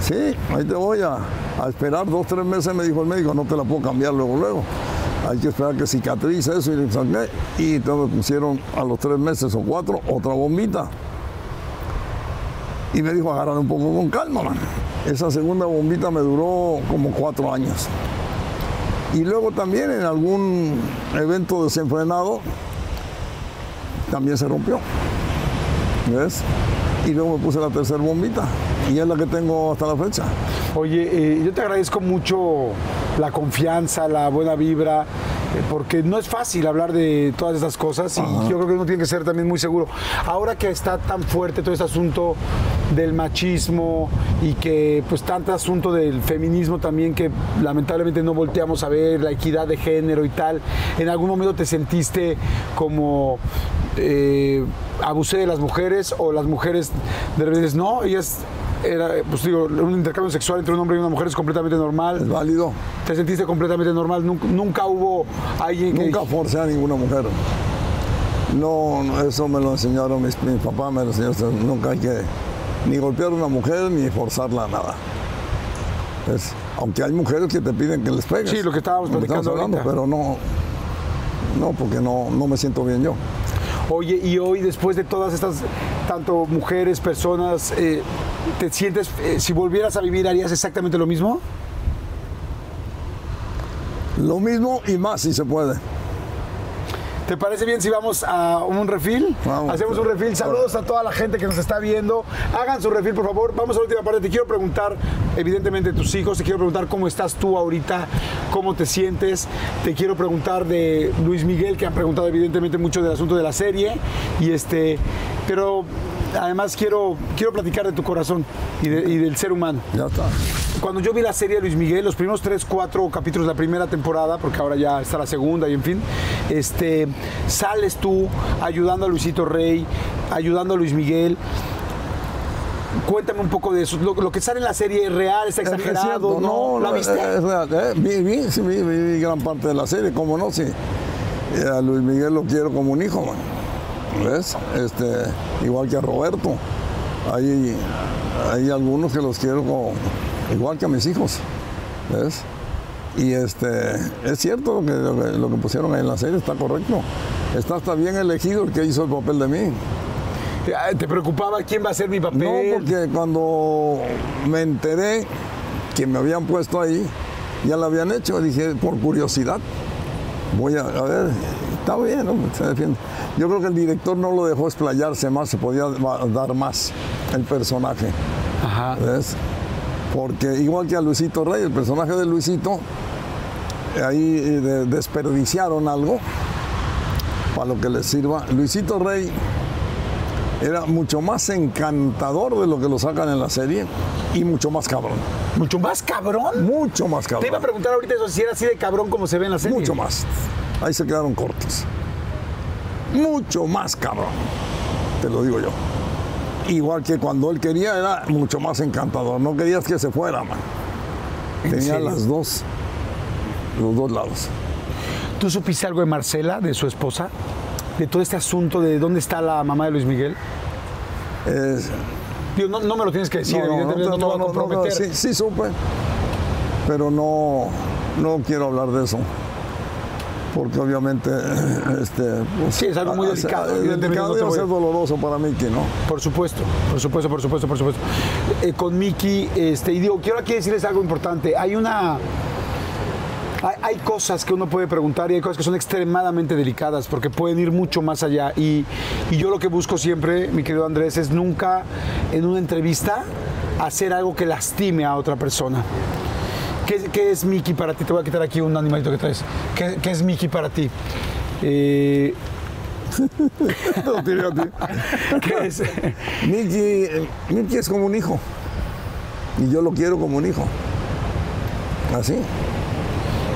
B: Sí, ahí te voy a, a esperar dos, tres meses, me dijo el médico, no te la puedo cambiar luego, luego. Hay que esperar que cicatrice eso y le saqué. Y entonces me pusieron a los tres meses o cuatro otra bombita. Y me dijo, agarrar un poco con calma, man. Esa segunda bombita me duró como cuatro años. Y luego también en algún evento desenfrenado, también se rompió. ¿Ves? Y luego me puse la tercera bombita. Y es la que tengo hasta la fecha.
A: Oye, eh, yo te agradezco mucho la confianza, la buena vibra, porque no es fácil hablar de todas estas cosas y yo creo que uno tiene que ser también muy seguro. Ahora que está tan fuerte todo este asunto del machismo y que pues tanto asunto del feminismo también que lamentablemente no volteamos a ver, la equidad de género y tal, ¿en algún momento te sentiste como eh, abusé de las mujeres o las mujeres de repente no, ellas era, pues digo, un intercambio sexual entre un hombre y una mujer es completamente
B: Es
A: normal.
B: válido.
A: Te sentiste completamente normal. Nunca, nunca hubo alguien que.
B: Nunca forcé a ninguna mujer. No, eso me lo enseñaron mis, mis papás, me lo enseñaron. Nunca hay que ni golpear a una mujer ni forzarla a nada. Es- aunque hay mujeres que te piden que les pegues.
A: Sí, lo que estábamos platicando
B: hablando,
A: ahorita.
B: pero no, no, porque no, no me siento bien yo.
A: Oye, y hoy, después de todas estas, tanto mujeres, personas, eh, ¿te sientes, eh, si volvieras a vivir, harías exactamente lo mismo?
B: Lo mismo y más si se puede.
A: ¿Te parece bien si vamos a un refil?
B: Vamos.
A: Hacemos un refil. Saludos a toda la gente que nos está viendo. Hagan su refil, por favor. Vamos a la última parte. Te quiero preguntar, evidentemente, de tus hijos. Te quiero preguntar cómo estás tú ahorita, cómo te sientes. Te quiero preguntar de Luis Miguel, que han preguntado, evidentemente, mucho del asunto de la serie. Y este, pero además quiero, quiero platicar de tu corazón y, de- y del ser humano.
B: Ya está.
A: Cuando yo vi la serie de Luis Miguel, los primeros tres, cuatro capítulos de la primera temporada, porque ahora ya está la segunda y en fin, este, sales tú ayudando a Luisito Rey, ayudando a Luis Miguel. Cuéntame un poco de eso. Lo, lo que sale en la serie es real, está
B: Es- es
A: exagerado,
B: cierto,
A: ¿no? ¿La viste?
B: Es, real. eh, vi, vi, sí, vi, vi- vi gran parte de la serie, cómo no, sí. Eh, A Luis Miguel lo quiero como un hijo, man. ¿Ves? Este, igual que a Roberto. Hay, hay algunos que los quiero como, igual que a mis hijos. ¿Ves? Y este, es cierto lo que, lo que, lo que pusieron ahí en la serie, está correcto. Está hasta bien elegido el que hizo el papel de mí.
A: ¿Te preocupaba quién va a ser mi papel?
B: No, porque cuando me enteré que me habían puesto ahí, ya lo habían hecho, dije, por curiosidad, voy a, a ver, está bien, ¿no? se defiende. Yo creo que el director no lo dejó explayarse más, se podía dar más el personaje,
A: Ajá.
B: ¿ves? Porque igual que a Luisito Rey, el personaje de Luisito, ahí eh, de- desperdiciaron algo para lo que les sirva. Luisito Rey era mucho más encantador de lo que lo sacan en la serie y mucho más cabrón.
A: Mucho más cabrón.
B: Mucho más
A: Te iba a
B: cabrón.
A: preguntar ahorita eso, si era así de cabrón como se ve en la serie.
B: Mucho más. Ahí se quedaron cortos. Mucho más cabrón. Te lo digo yo. Igual que cuando él quería era mucho más encantador. No querías que se fuera, man. Tenía las dos, los dos lados.
A: ¿Tú supiste algo de Marcela, de su esposa? De todo este asunto de dónde está la mamá de Luis Miguel.
B: Es-
A: Digo, no, no me lo tienes que decir,
B: no,
A: evidentemente no,
B: no,
A: te voy a comprometer.
B: sí, sí supe, pero no, no quiero hablar de eso. Porque obviamente, este, pues,
A: Sí, es algo muy delicado,
B: Es delicado
A: no
B: a ser doloroso para Miki, ¿no?
A: Por supuesto, por supuesto, por supuesto, por supuesto, por supuesto. Eh, con Miki, este, y digo, quiero aquí decirles algo importante. Hay una. Hay, hay cosas que uno puede preguntar y hay cosas que son extremadamente delicadas porque pueden ir mucho más allá. Y, y yo lo que busco siempre, mi querido Andrés, es nunca en una entrevista hacer algo que lastime a otra persona. ¿Qué, qué es Miki para ti? Te voy a quitar aquí un animalito que traes. ¿Qué, qué es Miki para ti? Eh,
B: tiré a ti.
A: ¿Qué es?
B: Miki, eh, Miki es como un hijo. Y yo lo quiero como un hijo. Así.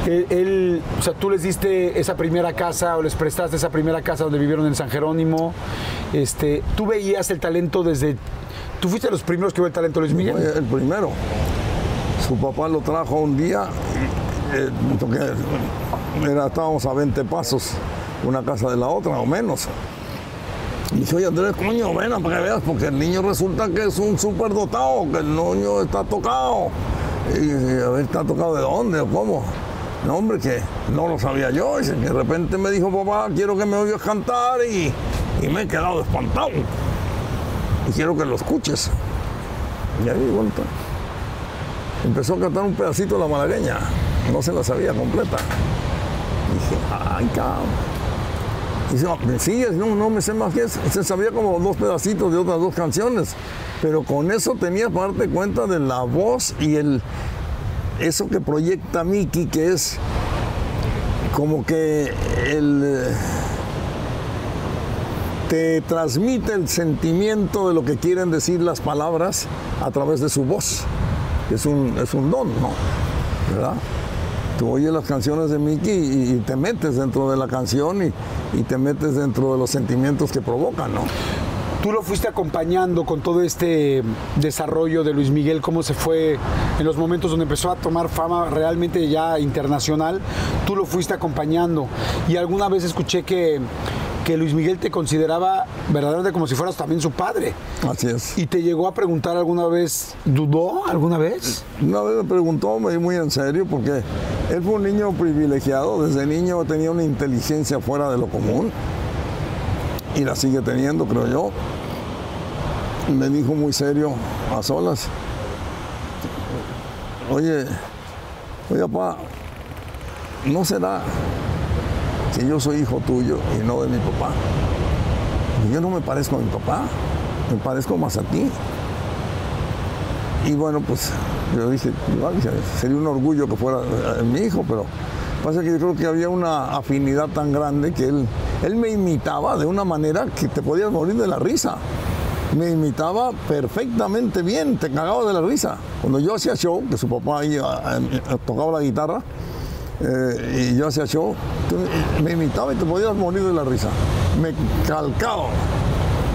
A: Él, él- o sea, tú les diste esa primera casa o les prestaste esa primera casa donde vivieron en San Jerónimo. Este, tú veías el talento desde. Tú fuiste de los primeros que vio el talento Luis Miguel.
B: El primero. Su papá lo trajo un día, eh, estábamos a 20 pasos, una casa de la otra o menos. Y dije, oye Andrés, coño, ven a para que veas, porque el niño resulta que es un súper dotado, que el niño está tocado. Y dije, a ver, ¿está tocado de dónde o cómo? No, hombre, que no lo sabía yo. Dice, que de repente me dijo, papá, quiero que me oigas cantar y, y me he quedado espantado. Y quiero que lo escuches. Y ahí, bueno, empezó a cantar un pedacito de la malagueña. No se la sabía completa. dije, ay, cabrón. Dice, "Ah, ¿me sigues? No, no me sé más que eso. Se sabía como dos pedacitos de otras dos canciones. Pero con eso tenía parte cuenta de la voz y el eso que proyecta Miki, que es como que el, eh, te transmite el sentimiento de lo que quieren decir las palabras a través de su voz. Es un, es un don, ¿no? ¿Verdad? Tú oyes las canciones de Mickey y, te metes dentro de la canción y, y te metes dentro de los sentimientos que provocan, ¿no?
A: Tú lo fuiste acompañando con todo este desarrollo de Luis Miguel, cómo se fue en los momentos donde empezó a tomar fama realmente ya internacional. Tú lo fuiste acompañando. Y alguna vez escuché que, que Luis Miguel te consideraba verdaderamente como si fueras también su padre.
B: Así es.
A: ¿Y te llegó a preguntar alguna vez, dudó alguna vez?
B: Una vez me preguntó, me di muy en serio, porque él fue un niño privilegiado, desde niño tenía una inteligencia fuera de lo común, y la sigue teniendo, creo yo. Me dijo muy serio, a solas, oye, oye, papá, ¿no será que yo soy hijo tuyo y no de mi papá? Yo no me parezco a mi papá, me parezco más a ti. Y bueno, pues yo dije, sería un orgullo que fuera eh, mi hijo, pero pasa que yo creo que había una afinidad tan grande que él, él me imitaba de una manera que te podías morir de la risa. Me imitaba perfectamente bien, te cagaba de la risa. Cuando yo hacía show, que su papá ahí tocaba la guitarra, eh, y yo hacía show, me imitaba y te podías morir de la risa. Me calcaba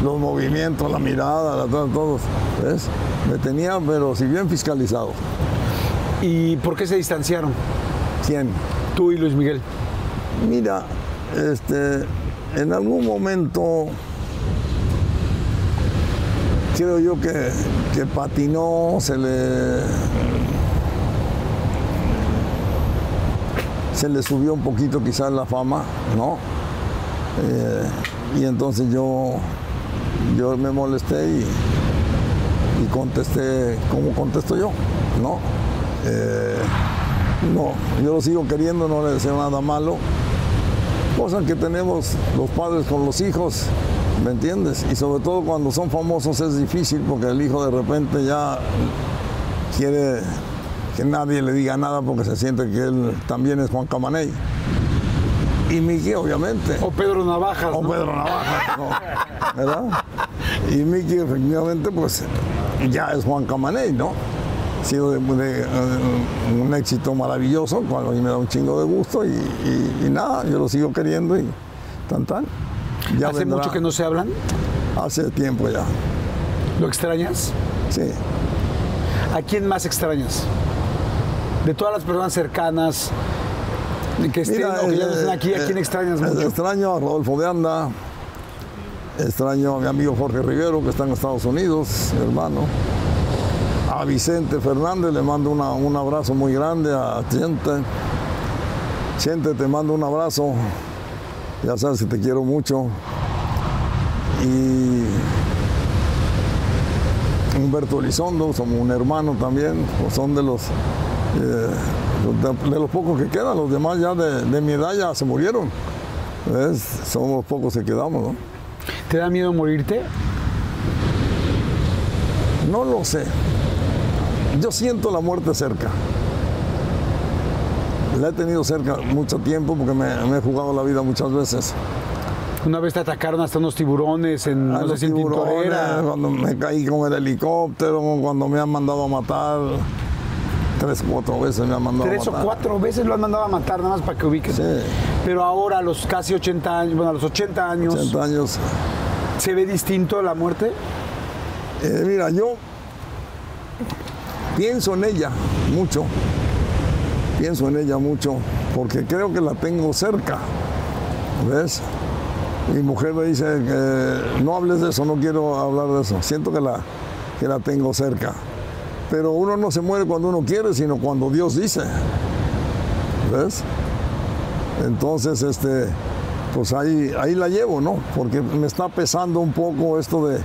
B: los movimientos, la mirada, la, todo, ¿ves? Me tenía, pero si bien fiscalizado.
A: ¿Y por qué se distanciaron?
B: ¿Quién?
A: Tú y Luis Miguel.
B: Mira, este, en algún momento creo yo que, que patinó, se le se le subió un poquito quizás la fama, ¿no? Eh, y entonces yo, yo me molesté y, contesté como contesto yo, ¿no? Eh, no, yo lo sigo queriendo, no le deseo nada malo. Cosa que tenemos los padres con los hijos, ¿me entiendes? Y sobre todo cuando son famosos es difícil porque el hijo de repente ya quiere que nadie le diga nada porque se siente que él también es Juan Camaney. Y Miki, obviamente.
A: O Pedro Navajas.
B: O Pedro Navajas, ¿verdad? Y Miki, efectivamente, pues ya es Juan Camaney, ¿no? Ha sido de, eh, un éxito maravilloso, cual a mí me da un chingo de gusto y, nada, yo lo sigo queriendo y tan tan.
A: ¿Hace mucho que no se hablan?
B: Hace tiempo ya.
A: ¿Lo extrañas?
B: Sí.
A: ¿A quién más extrañas? De todas las personas cercanas que estén o que ya no estén aquí, ¿a quién eh, extrañas mucho?
B: Extraño a Rodolfo de Anda, extraño a mi amigo Jorge Rivero, que está en Estados Unidos, hermano. A Vicente Fernández le mando un abrazo muy grande, a Chente. Chente, te mando un abrazo, ya sabes que te quiero mucho. Y Humberto Elizondo, somos un hermano también, son de los eh, de, los pocos que quedan, los demás ya de, mi edad ya se murieron. Somos los pocos que quedamos, ¿no?
A: ¿Te da miedo morirte?
B: No lo sé. Yo siento la muerte cerca. La he tenido cerca mucho tiempo porque me, he jugado la vida muchas veces.
A: Una vez te atacaron hasta unos tiburones en,
B: no sé Cuando me caí con el helicóptero, cuando me han mandado a matar. Tres cuatro veces me han mandado
A: a matar. Tres o cuatro veces lo han mandado a matar, nada más para que ubiquen.
B: Sí.
A: Pero ahora, a los casi 80 años, bueno, a los 80 años.
B: 80 años.
A: ¿Se ve distinto la muerte?
B: Eh, mira, yo pienso en ella mucho. Pienso en ella mucho porque creo que la tengo cerca. ¿Ves? Mi mujer me dice que no hables de eso, no quiero hablar de eso. Siento que la, que la tengo cerca. Pero uno no se muere cuando uno quiere, sino cuando Dios dice. ¿Ves? Entonces, este, pues ahí, ahí la llevo, ¿no? Porque me está pesando un poco esto de,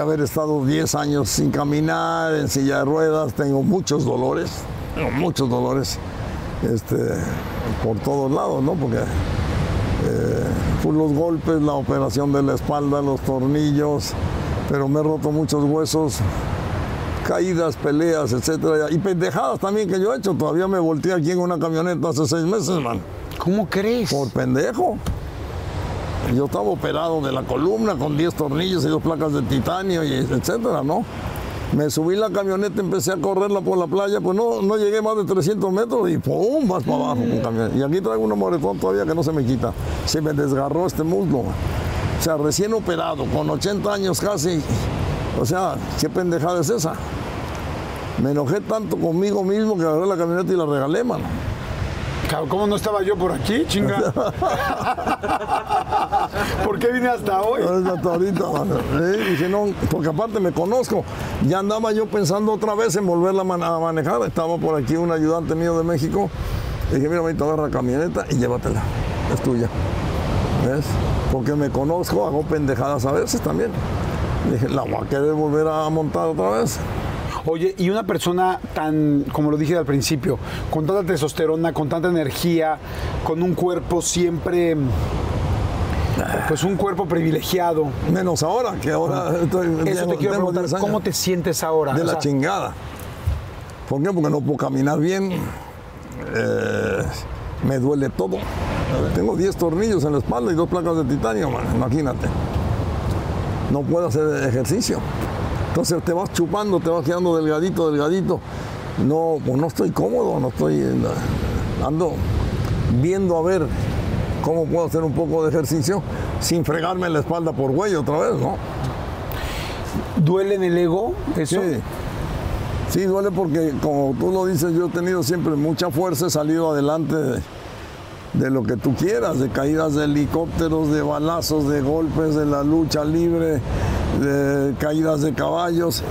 B: haber estado 10 años sin caminar, en silla de ruedas, tengo muchos dolores, tengo muchos dolores este, por todos lados, ¿no? Porque eh, los golpes, la operación de la espalda, los tornillos, pero me he roto muchos huesos, caídas, peleas, etcétera, y pendejadas también que yo he hecho. Todavía me volteé aquí en una camioneta hace seis meses, man.
A: ¿Cómo crees?
B: Por pendejo. Yo estaba operado de la columna con 10 tornillos y dos placas de titanio, y etcétera, ¿no? Me subí la camioneta, empecé a correrla por la playa, pues no, no llegué más de 300 metros y ¡pum! vas para abajo con camioneta. Y aquí traigo un moretón todavía que no se me quita. Se me desgarró este muslo. O sea, recién operado, con 80 años casi. O sea, ¿qué pendejada es esa? Me enojé tanto conmigo mismo que agarré la camioneta y la regalé, mano.
A: ¿Cómo no estaba yo por aquí, chinga? ¿Por qué vine hasta hoy?
B: Hasta ahorita, mano. Dije, no, porque aparte me conozco. Ya andaba yo pensando otra vez en volverla a manejar. Estaba por aquí un ayudante mío de México. dije, mira, te agarra la camioneta y llévatela. Es tuya. ¿Ves? Porque me conozco, hago pendejadas a veces también. Dije, la voy a querer volver a montar otra vez.
A: Oye, y una persona tan, como lo dije al principio, con tanta testosterona, con tanta energía, con un cuerpo siempre, pues un cuerpo privilegiado.
B: Menos ahora, que ahora estoy.
A: Eso te quiero preguntar,
B: 10 años.
A: ¿cómo te sientes ahora?
B: De
A: O
B: la
A: sea,
B: chingada. ¿Por qué? Porque no puedo caminar bien. Eh, me duele todo. Tengo 10 tornillos en la espalda y dos placas de titanio, man, imagínate. No puedo hacer ejercicio. Entonces te vas chupando, te vas quedando delgadito, delgadito. No, pues no estoy cómodo, no estoy. la- ando viendo a ver cómo puedo hacer un poco de ejercicio sin fregarme la espalda por güey otra vez, ¿no?
A: ¿Duele en el ego eso?
B: Sí. Sí, duele porque, como tú lo dices, yo he tenido siempre mucha fuerza, he salido adelante de, de lo que tú quieras, de caídas de helicópteros, de balazos, de golpes, de la lucha libre, de caídas de caballos.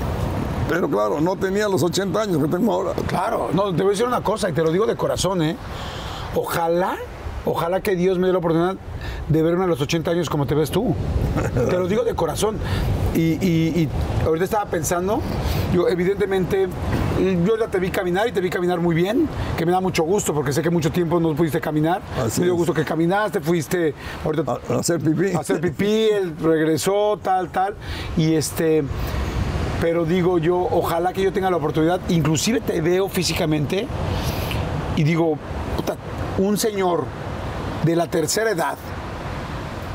B: Pero claro, no tenía los 80 años que tengo ahora.
A: Claro, no, te voy a decir una cosa y te lo digo de corazón, ¿eh? Ojalá, ojalá que Dios me dé la oportunidad de verme a los 80 años como te ves tú. Te lo digo de corazón. Y, y- y ahorita estaba pensando, yo evidentemente, yo ya te vi caminar y te vi caminar muy bien, que me da mucho gusto porque sé que mucho tiempo no pudiste caminar.
B: Así
A: me dio
B: es.
A: gusto que caminaste, fuiste ahorita
B: A, a hacer pipí.
A: a hacer pipí, él regresó, tal, tal. Y este, pero digo yo, ojalá que yo tenga la oportunidad, inclusive te veo físicamente y digo, puta, un señor de la tercera edad,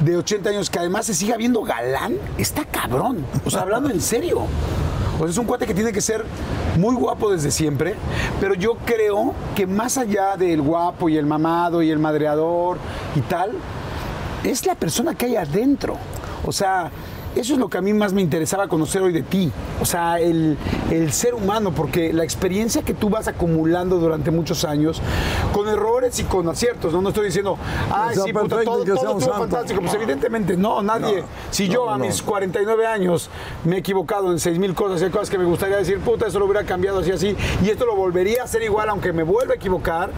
A: de 80 años, que además se siga viendo galán, está cabrón. O sea, hablando en serio. Sea, es un cuate que tiene que ser muy guapo desde siempre, pero yo creo que más allá del guapo y el mamado y el madreador y tal, es la persona que hay adentro. O sea, eso es lo que a mí más me interesaba conocer hoy de ti. O sea, el, el ser humano, porque la experiencia que tú vas acumulando durante muchos años, con errores y con aciertos, no, no estoy diciendo, ay,
B: sea
A: sí, puta, todo, todo
B: un
A: estuvo
B: santo".
A: fantástico. Pues evidentemente no, nadie.
B: No,
A: si yo
B: no,
A: a mis 49 años me he equivocado en 6 mil cosas, y hay cosas que me gustaría decir, puta, eso lo hubiera cambiado así, así, y esto lo volvería a hacer igual, aunque me vuelva a equivocar.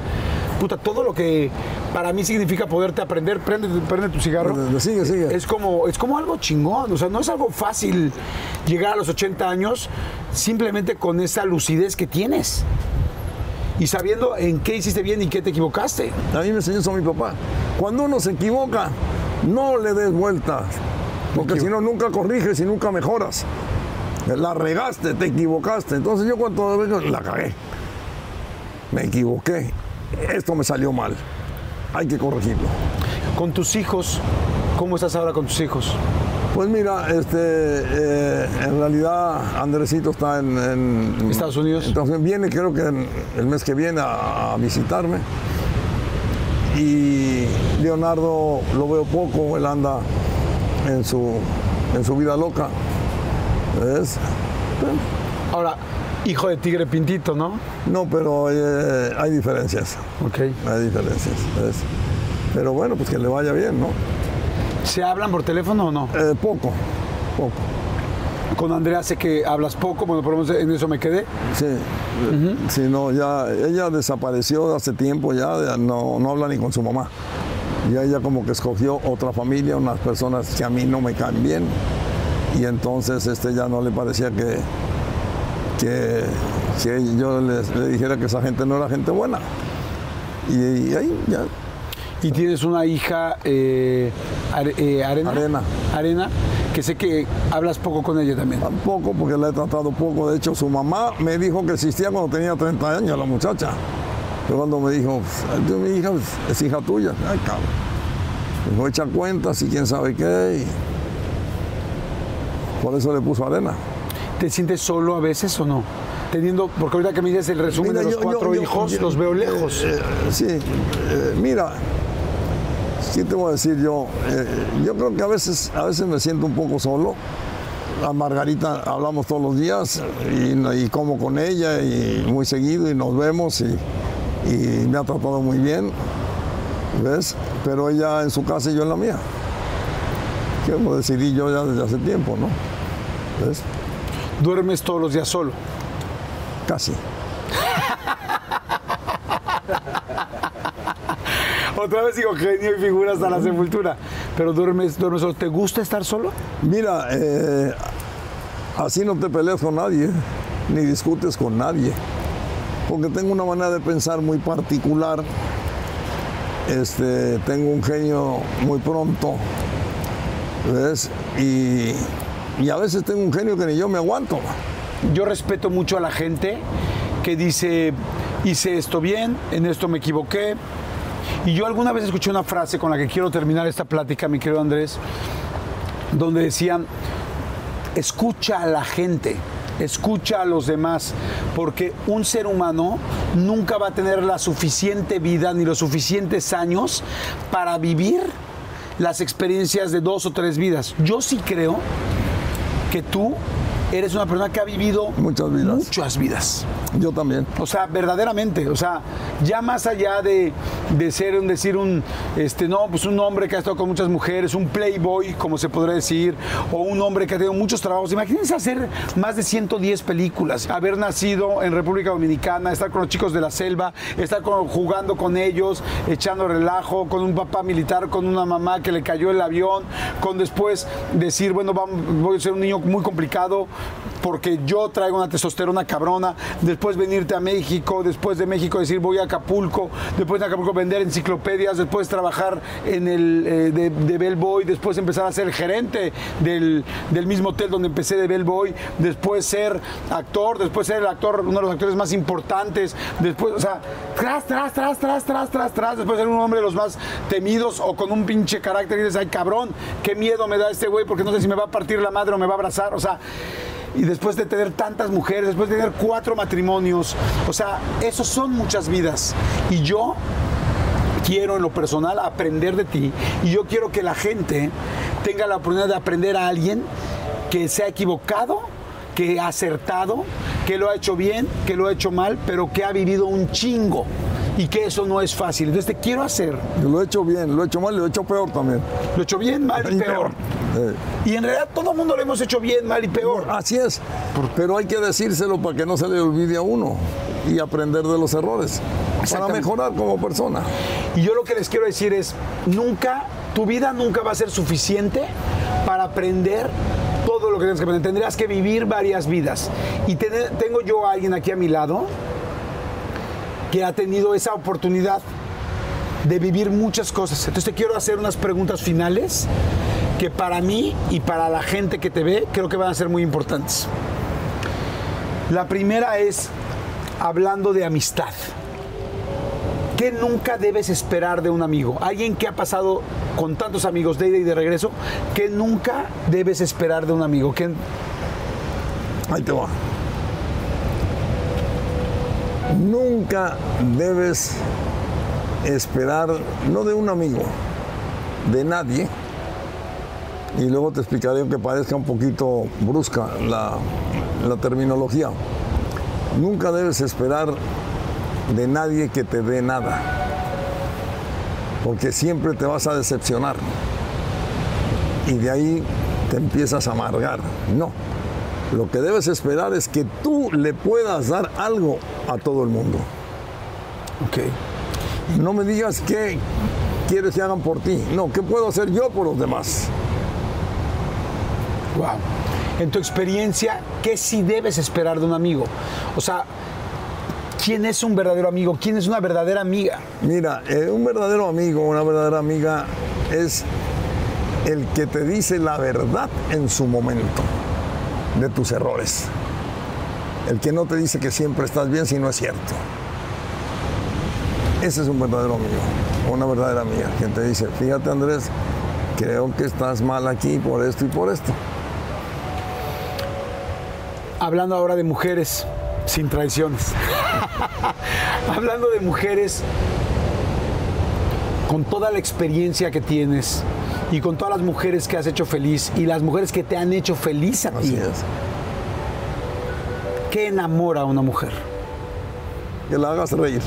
A: Puta, todo lo que para mí significa poderte aprender, prende, prende tu cigarro.
B: Sigue, sigue.
A: Es como, es como algo chingón, o sea, no es algo fácil llegar a los 80 años simplemente con esa lucidez que tienes. Y sabiendo en qué hiciste bien y qué te equivocaste.
B: A mí me enseñó eso mi papá. Cuando uno se equivoca, no le des vueltas. Porque si no, nunca corriges y nunca mejoras. La regaste, te equivocaste. Entonces yo cuando la cagué. Me equivoqué. Esto me salió mal. Hay que corregirlo.
A: Con tus hijos, ¿cómo estás ahora con tus hijos?
B: Pues mira, este, eh, en realidad Andresito está en, en-
A: Estados Unidos.
B: Entonces viene, creo que en- el mes que viene a, a visitarme. Y Leonardo lo veo poco, él anda en su, en su vida loca. ¿Ves?
A: Ahora, hijo de tigre pintito, ¿no?
B: No, pero eh, hay diferencias.
A: Ok.
B: Hay diferencias. Pero bueno, pues que le vaya bien, ¿no?
A: ¿Se hablan por teléfono o no?
B: Eh, poco, poco.
A: Con Andrea sé que hablas poco, bueno, por lo menos en eso me quedé.
B: Sí, sí, no, ya, ella desapareció hace tiempo, ya ya no, no habla ni con su mamá. Ya ella como que escogió otra familia, unas personas que a mí no me caen bien. Y entonces este ya no le parecía que, que, que yo le dijera que esa gente no era gente buena. Y, y ahí ya,
A: Y tienes una hija, eh, Are- eh, Arena.
B: Arena.
A: Arena, que sé que hablas poco con ella también.
B: tampoco porque la he tratado poco. De hecho, su mamá me dijo que existía cuando tenía 30 años, la muchacha. Pero cuando me dijo, "Pues, mi hija es hija tuya, ay cabrón. Me dijo, echa cuentas y quién sabe qué. y por eso le puso arena.
A: ¿Te sientes solo a veces o no? Teniendo, porque ahorita que me dices el resumen
B: Mira,
A: de los
B: yo-
A: cuatro
B: yo-
A: hijos,
B: yo-
A: los veo lejos.
B: Eh, eh, sí, eh, mira, sí te voy a decir yo, eh, yo creo que a veces, a veces me siento un poco solo. A Margarita hablamos todos los días y, y como con ella y muy seguido y nos vemos y, y me ha tratado muy bien, ¿ves? Pero ella en su casa y yo en la mía. Que lo decidí yo ya desde hace tiempo, ¿no? ¿Ves?
A: Duermes todos los días solo.
B: Casi.
A: Otra vez digo genio y figura hasta la sepultura. Pero duermes, duermes solo. ¿Te gusta estar solo?
B: Mira, eh, así no te peleas con nadie. ni discutes con nadie. Porque tengo una manera de pensar muy particular. Este, tengo un genio muy pronto. ¿Ves? Y, y a veces tengo un genio que ni yo me aguanto.
A: Yo respeto mucho a la gente que dice, hice esto bien, en esto me equivoqué. Y yo alguna vez escuché una frase con la que quiero terminar esta plática, mi querido Andrés, donde decían, escucha a la gente, escucha a los demás, porque un ser humano nunca va a tener la suficiente vida ni los suficientes años para vivir las experiencias de dos o tres vidas. Yo sí creo que tú eres una persona que ha vivido
B: Muchas vidas.
A: Muchas vidas.
B: Yo también.
A: O sea, verdaderamente, o sea, ya más allá de, de ser un decir un este no, pues un hombre que ha estado con muchas mujeres, un playboy, como se podría decir, o un hombre que ha tenido muchos trabajos. Imagínense hacer más de 110 películas, haber nacido en República Dominicana, estar con los chicos de la selva, estar con- jugando con ellos, echando relajo, con un papá militar, con una mamá que le cayó el avión, con después decir, bueno, vamos, voy a ser un niño muy complicado porque yo traigo una testosterona cabrona, después venirte a México, después de México decir voy a Acapulco, después de Acapulco vender enciclopedias, después trabajar en el eh, de, de Bellboy, después empezar a ser gerente del, del mismo hotel donde empecé de Bellboy, después ser actor, después ser el actor, uno de los actores más importantes, después, o sea, tras, tras, tras, tras, tras, tras, tras, después ser un hombre de los más temidos o con un pinche carácter y dices, ay cabrón, qué miedo me da este güey porque no sé si me va a partir la madre o me va a abrazar, o sea, y después de tener tantas mujeres, después de tener cuatro matrimonios, o sea, esos son muchas vidas. Y yo quiero en lo personal aprender de ti y yo quiero que la gente tenga la oportunidad de aprender a alguien que se ha equivocado, que ha acertado, que lo ha hecho bien, que lo ha hecho mal, pero que ha vivido un chingo y que eso no es fácil. Entonces te quiero hacer,
B: Yo lo he hecho bien, lo he hecho mal lo he hecho peor también.
A: lo he hecho bien, mal y
B: Y
A: peor.
B: Eh,
A: Y en realidad todo el mundo lo hemos hecho bien, mal y peor.
B: así es. Pero hay que decírselo para que no se le olvide a uno y aprender de los errores. Para mejorar como persona.
A: Y yo lo que les quiero decir es, nunca, tu vida nunca va a ser suficiente para aprender todo lo que tienes que aprender. Tendrías que vivir varias vidas. Y tengo yo a alguien aquí a mi lado que ha tenido esa oportunidad de vivir muchas cosas. Entonces te quiero hacer unas preguntas finales que para mí y para la gente que te ve creo que van a ser muy importantes. La primera es hablando de amistad. ¿Qué nunca debes esperar de un amigo? Alguien que ha pasado con tantos amigos de ida y de regreso, ¿qué nunca debes esperar de un amigo? ¿Qué-
B: Ahí te va. Nunca debes esperar, no de un amigo, de nadie. Y luego te explicaré, aunque parezca un poquito brusca la, la terminología. Nunca debes esperar de nadie que te dé nada. Porque siempre te vas a decepcionar. Y de ahí te empiezas a amargar. No. Lo que debes esperar es que tú le puedas dar algo a todo el mundo.
A: Ok.
B: No me digas qué quieres que hagan por ti. No, ¿qué puedo hacer yo por los demás?
A: Wow. En tu experiencia, ¿qué sí debes esperar de un amigo? O sea, ¿quién es un verdadero amigo? ¿Quién es una verdadera amiga?
B: Mira, eh, un verdadero amigo, una verdadera amiga es el que te dice la verdad en su momento de tus errores. El que no te dice que siempre estás bien si no es cierto. Ese es un verdadero amigo, una verdadera amiga, quien te dice, fíjate Andrés, creo que estás mal aquí por esto y por esto.
A: Hablando ahora de mujeres sin traiciones. Hablando de mujeres con toda la experiencia que tienes y con todas las mujeres que has hecho feliz y las mujeres que te han hecho feliz a
B: Así
A: ti.
B: es.
A: ¿Qué enamora a una mujer?
B: Que la hagas reír.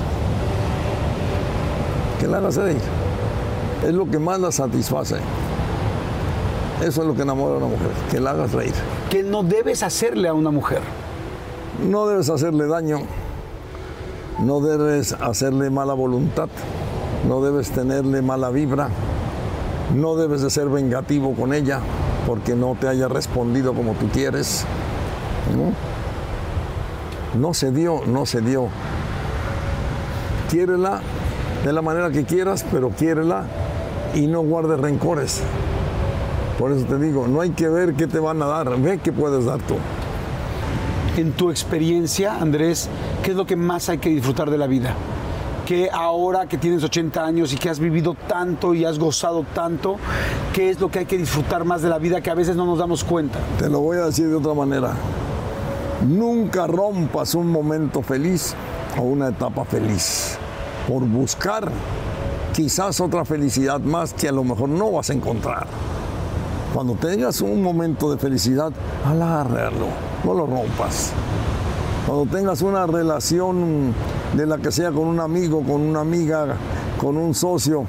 B: Que la hagas reír. Es lo que más la satisface. Eso es lo que enamora a una mujer, que la hagas reír.
A: ¿Qué no debes hacerle a una mujer?
B: No debes hacerle daño, no debes hacerle mala voluntad, no debes tenerle mala vibra, no debes de ser vengativo con ella porque no te haya respondido como tú quieres. ¿no? No se dio, no se dio. Quiérela de la manera que quieras, pero quiérela y no guardes rencores. Por eso te digo, no hay que ver qué te van a dar, ve qué puedes dar tú.
A: En tu experiencia, Andrés, ¿qué es lo que más hay que disfrutar de la vida? Que ahora que tienes 80 años y que has vivido tanto y has gozado tanto, ¿qué es lo que hay que disfrutar más de la vida que a veces no nos damos cuenta?
B: Te lo voy a decir de otra manera. Nunca rompas un momento feliz o una etapa feliz por buscar quizás otra felicidad más que a lo mejor no vas a encontrar. Cuando tengas un momento de felicidad, alárralo, no lo rompas. Cuando tengas una relación de la que sea con un amigo, con una amiga, con un socio,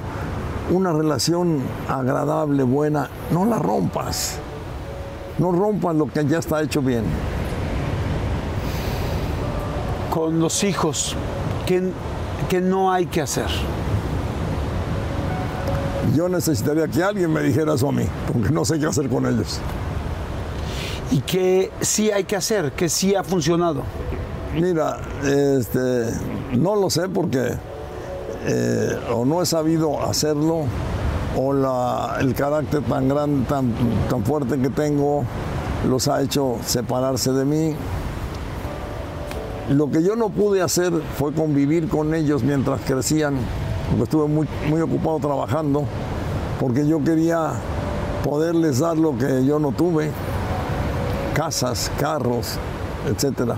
B: una relación agradable, buena, no la rompas. No rompas lo que ya está hecho bien.
A: Con los hijos, ¿qué, qué no hay que hacer?
B: Yo necesitaría que alguien me dijera eso a mí, porque no sé qué hacer con ellos.
A: ¿Y qué sí hay que hacer? ¿Qué sí ha funcionado?
B: Mira, este, no lo sé porque eh, o no he sabido hacerlo o la- el carácter tan grande, tan, tan fuerte que tengo los ha hecho separarse de mí. Lo que yo no pude hacer fue convivir con ellos mientras crecían, porque estuve muy, ocupado trabajando, porque yo quería poderles dar lo que yo no tuve, casas, carros, etcétera.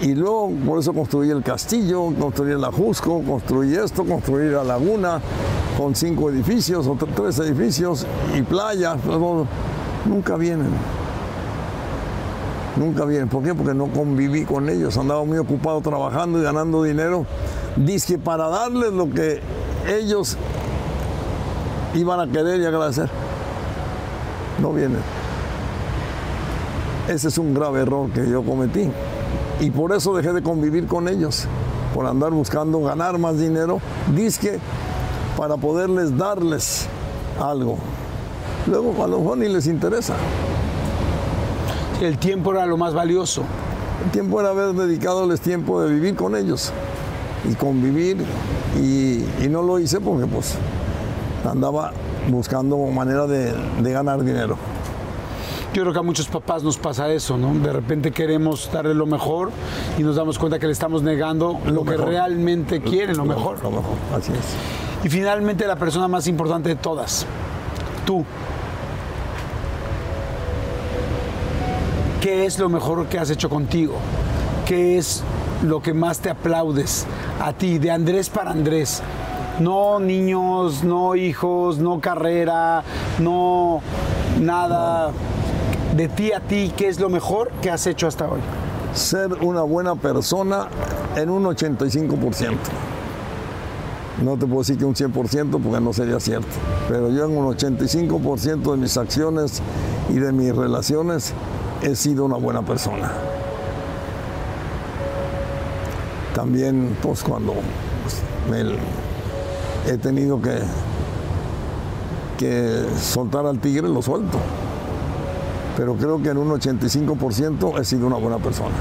B: Y luego por eso construí el castillo, construí el Ajusco, construí esto, construí la laguna con cinco edificios o tre- tres edificios y playas. pero nunca vienen. Nunca vienen. ¿Por qué? Porque no conviví con ellos. Andaba muy ocupado trabajando y ganando dinero. Dice para darles lo que ellos iban a querer y agradecer. No vienen. Ese es un grave error que yo cometí. Y por eso dejé de convivir con ellos, por andar buscando ganar más dinero, disque para poderles darles algo. Luego a lo mejor ni les interesa.
A: El tiempo era lo más valioso.
B: El tiempo era haber dedicadores tiempo de vivir con ellos y convivir y, y no lo hice porque pues andaba buscando manera de, de ganar dinero.
A: Yo creo que a muchos papás nos pasa eso, ¿no? De repente queremos darle lo mejor y nos damos cuenta que le estamos negando lo, que realmente quieren, lo mejor.
B: Lo mejor, así es.
A: Y finalmente la persona más importante de todas, tú. ¿Qué es lo mejor que has hecho contigo? ¿Qué es lo que más te aplaudes a ti, de Andrés para Andrés? No niños, no hijos, no carrera, no nada. De ti a ti, ¿qué es lo mejor que has hecho hasta hoy?
B: ser una buena persona en un 85%. No te puedo decir que un 100% porque no sería cierto, pero yo en un 85% de mis acciones y de mis relaciones he sido una buena persona. También, pues cuando pues, he tenido que, que soltar al tigre, lo suelto. Pero creo que en un 85% he sido una buena persona.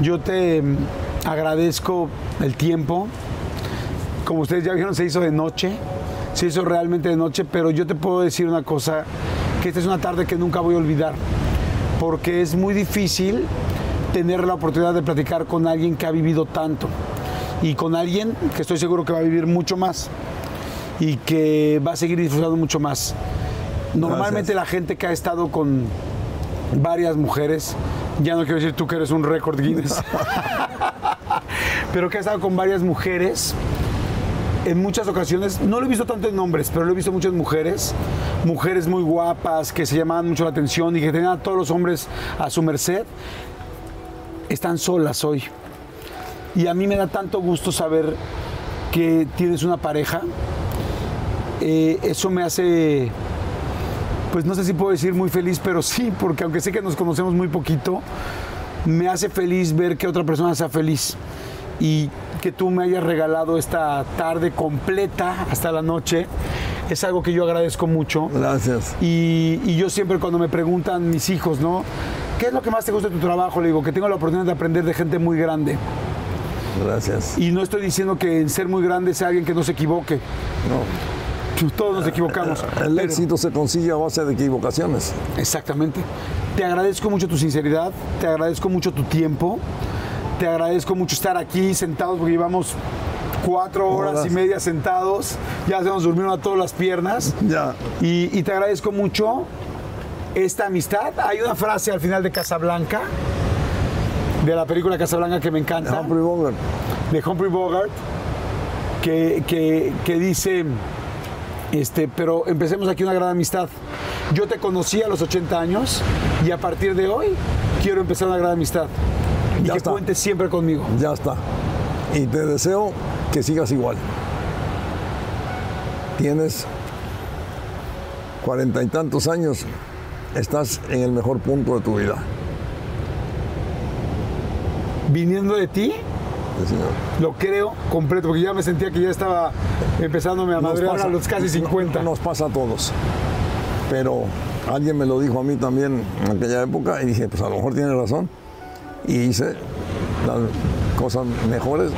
A: Yo te mm, agradezco el tiempo. Como ustedes ya vieron, se hizo de noche. Se hizo realmente de noche, pero yo te puedo decir una cosa, que esta es una tarde que nunca voy a olvidar, porque es muy difícil tener la oportunidad de platicar con alguien que ha vivido tanto y con alguien que estoy seguro que va a vivir mucho más y que va a seguir disfrutando mucho más. Normalmente
B: Gracias.
A: la gente que ha estado con varias mujeres, ya no quiero decir tú que eres un récord Guinness, pero que ha estado con varias mujeres, en muchas ocasiones, no lo he visto tanto en hombres, pero lo he visto muchas mujeres, mujeres muy guapas que se llamaban mucho la atención y que tenían a todos los hombres a su merced, están solas hoy. Y a mí me da tanto gusto saber que tienes una pareja. Eh, eso me hace, pues no sé si puedo decir muy feliz, pero sí, porque aunque sé que nos conocemos muy poquito, me hace feliz ver que otra persona sea feliz y que tú me hayas regalado esta tarde completa hasta la noche. Es algo que yo agradezco mucho.
B: Gracias.
A: Y, y yo siempre cuando me preguntan mis hijos, ¿no? ¿qué es lo que más te gusta de tu trabajo? Le digo, que tengo la oportunidad de aprender de gente muy grande.
B: Gracias.
A: Y no estoy diciendo que en ser muy grande sea alguien que no se equivoque.
B: No.
A: Todos nos equivocamos.
B: El
A: Pero-
B: éxito se consigue a base de equivocaciones.
A: Exactamente. Te agradezco mucho tu sinceridad, te agradezco mucho tu tiempo, te agradezco mucho estar aquí sentados porque llevamos cuatro horas,
B: Horas.
A: y media sentados, ya se nos durmieron a todas las piernas
B: Ya.
A: y, y te agradezco mucho esta amistad. Hay una frase al final de Casablanca, de la película Casablanca que me encanta
B: Humphrey Bogart.
A: de Humphrey Bogart que, que- que dice, este, pero empecemos aquí una gran amistad. Yo te conocí a los 80 años y a partir de hoy quiero empezar una gran amistad. Y
B: Ya
A: que
B: está.
A: cuentes siempre conmigo.
B: Ya está. Y te deseo que sigas igual. Tienes cuarenta y tantos años, estás en el mejor punto de tu vida.
A: Viniendo de ti,
B: Sí, señor.
A: lo creo completo, porque ya me sentía que ya estaba empezándome a madrear
B: pasa-
A: a los casi 50.
B: Nos pasa a todos. Pero alguien me lo dijo a mí también en aquella época y dije, pues a lo mejor tiene razón. Y hice las cosas mejores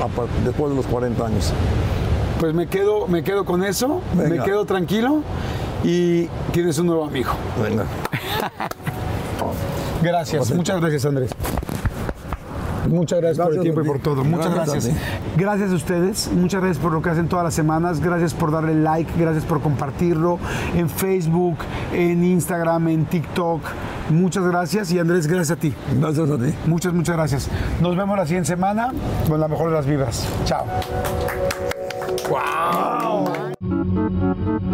B: después de los 40 años.
A: Pues me quedo, me quedo con eso, me quedo tranquilo y tienes un nuevo amigo.
B: Venga.
A: Gracias, muchas gracias Andrés. Muchas gracias, por el tiempo
B: a
A: y por todo. Muchas
B: Gracias
A: gracias. Gracias a ustedes, muchas gracias por lo que hacen todas las semanas, gracias por darle like, gracias por compartirlo en Facebook, en Instagram, en TikTok. Muchas gracias y Andrés, gracias a ti.
B: Gracias a ti.
A: Muchas, muchas gracias. Nos vemos la siguiente semana con la mejor de las vibras. Chao.
C: Thank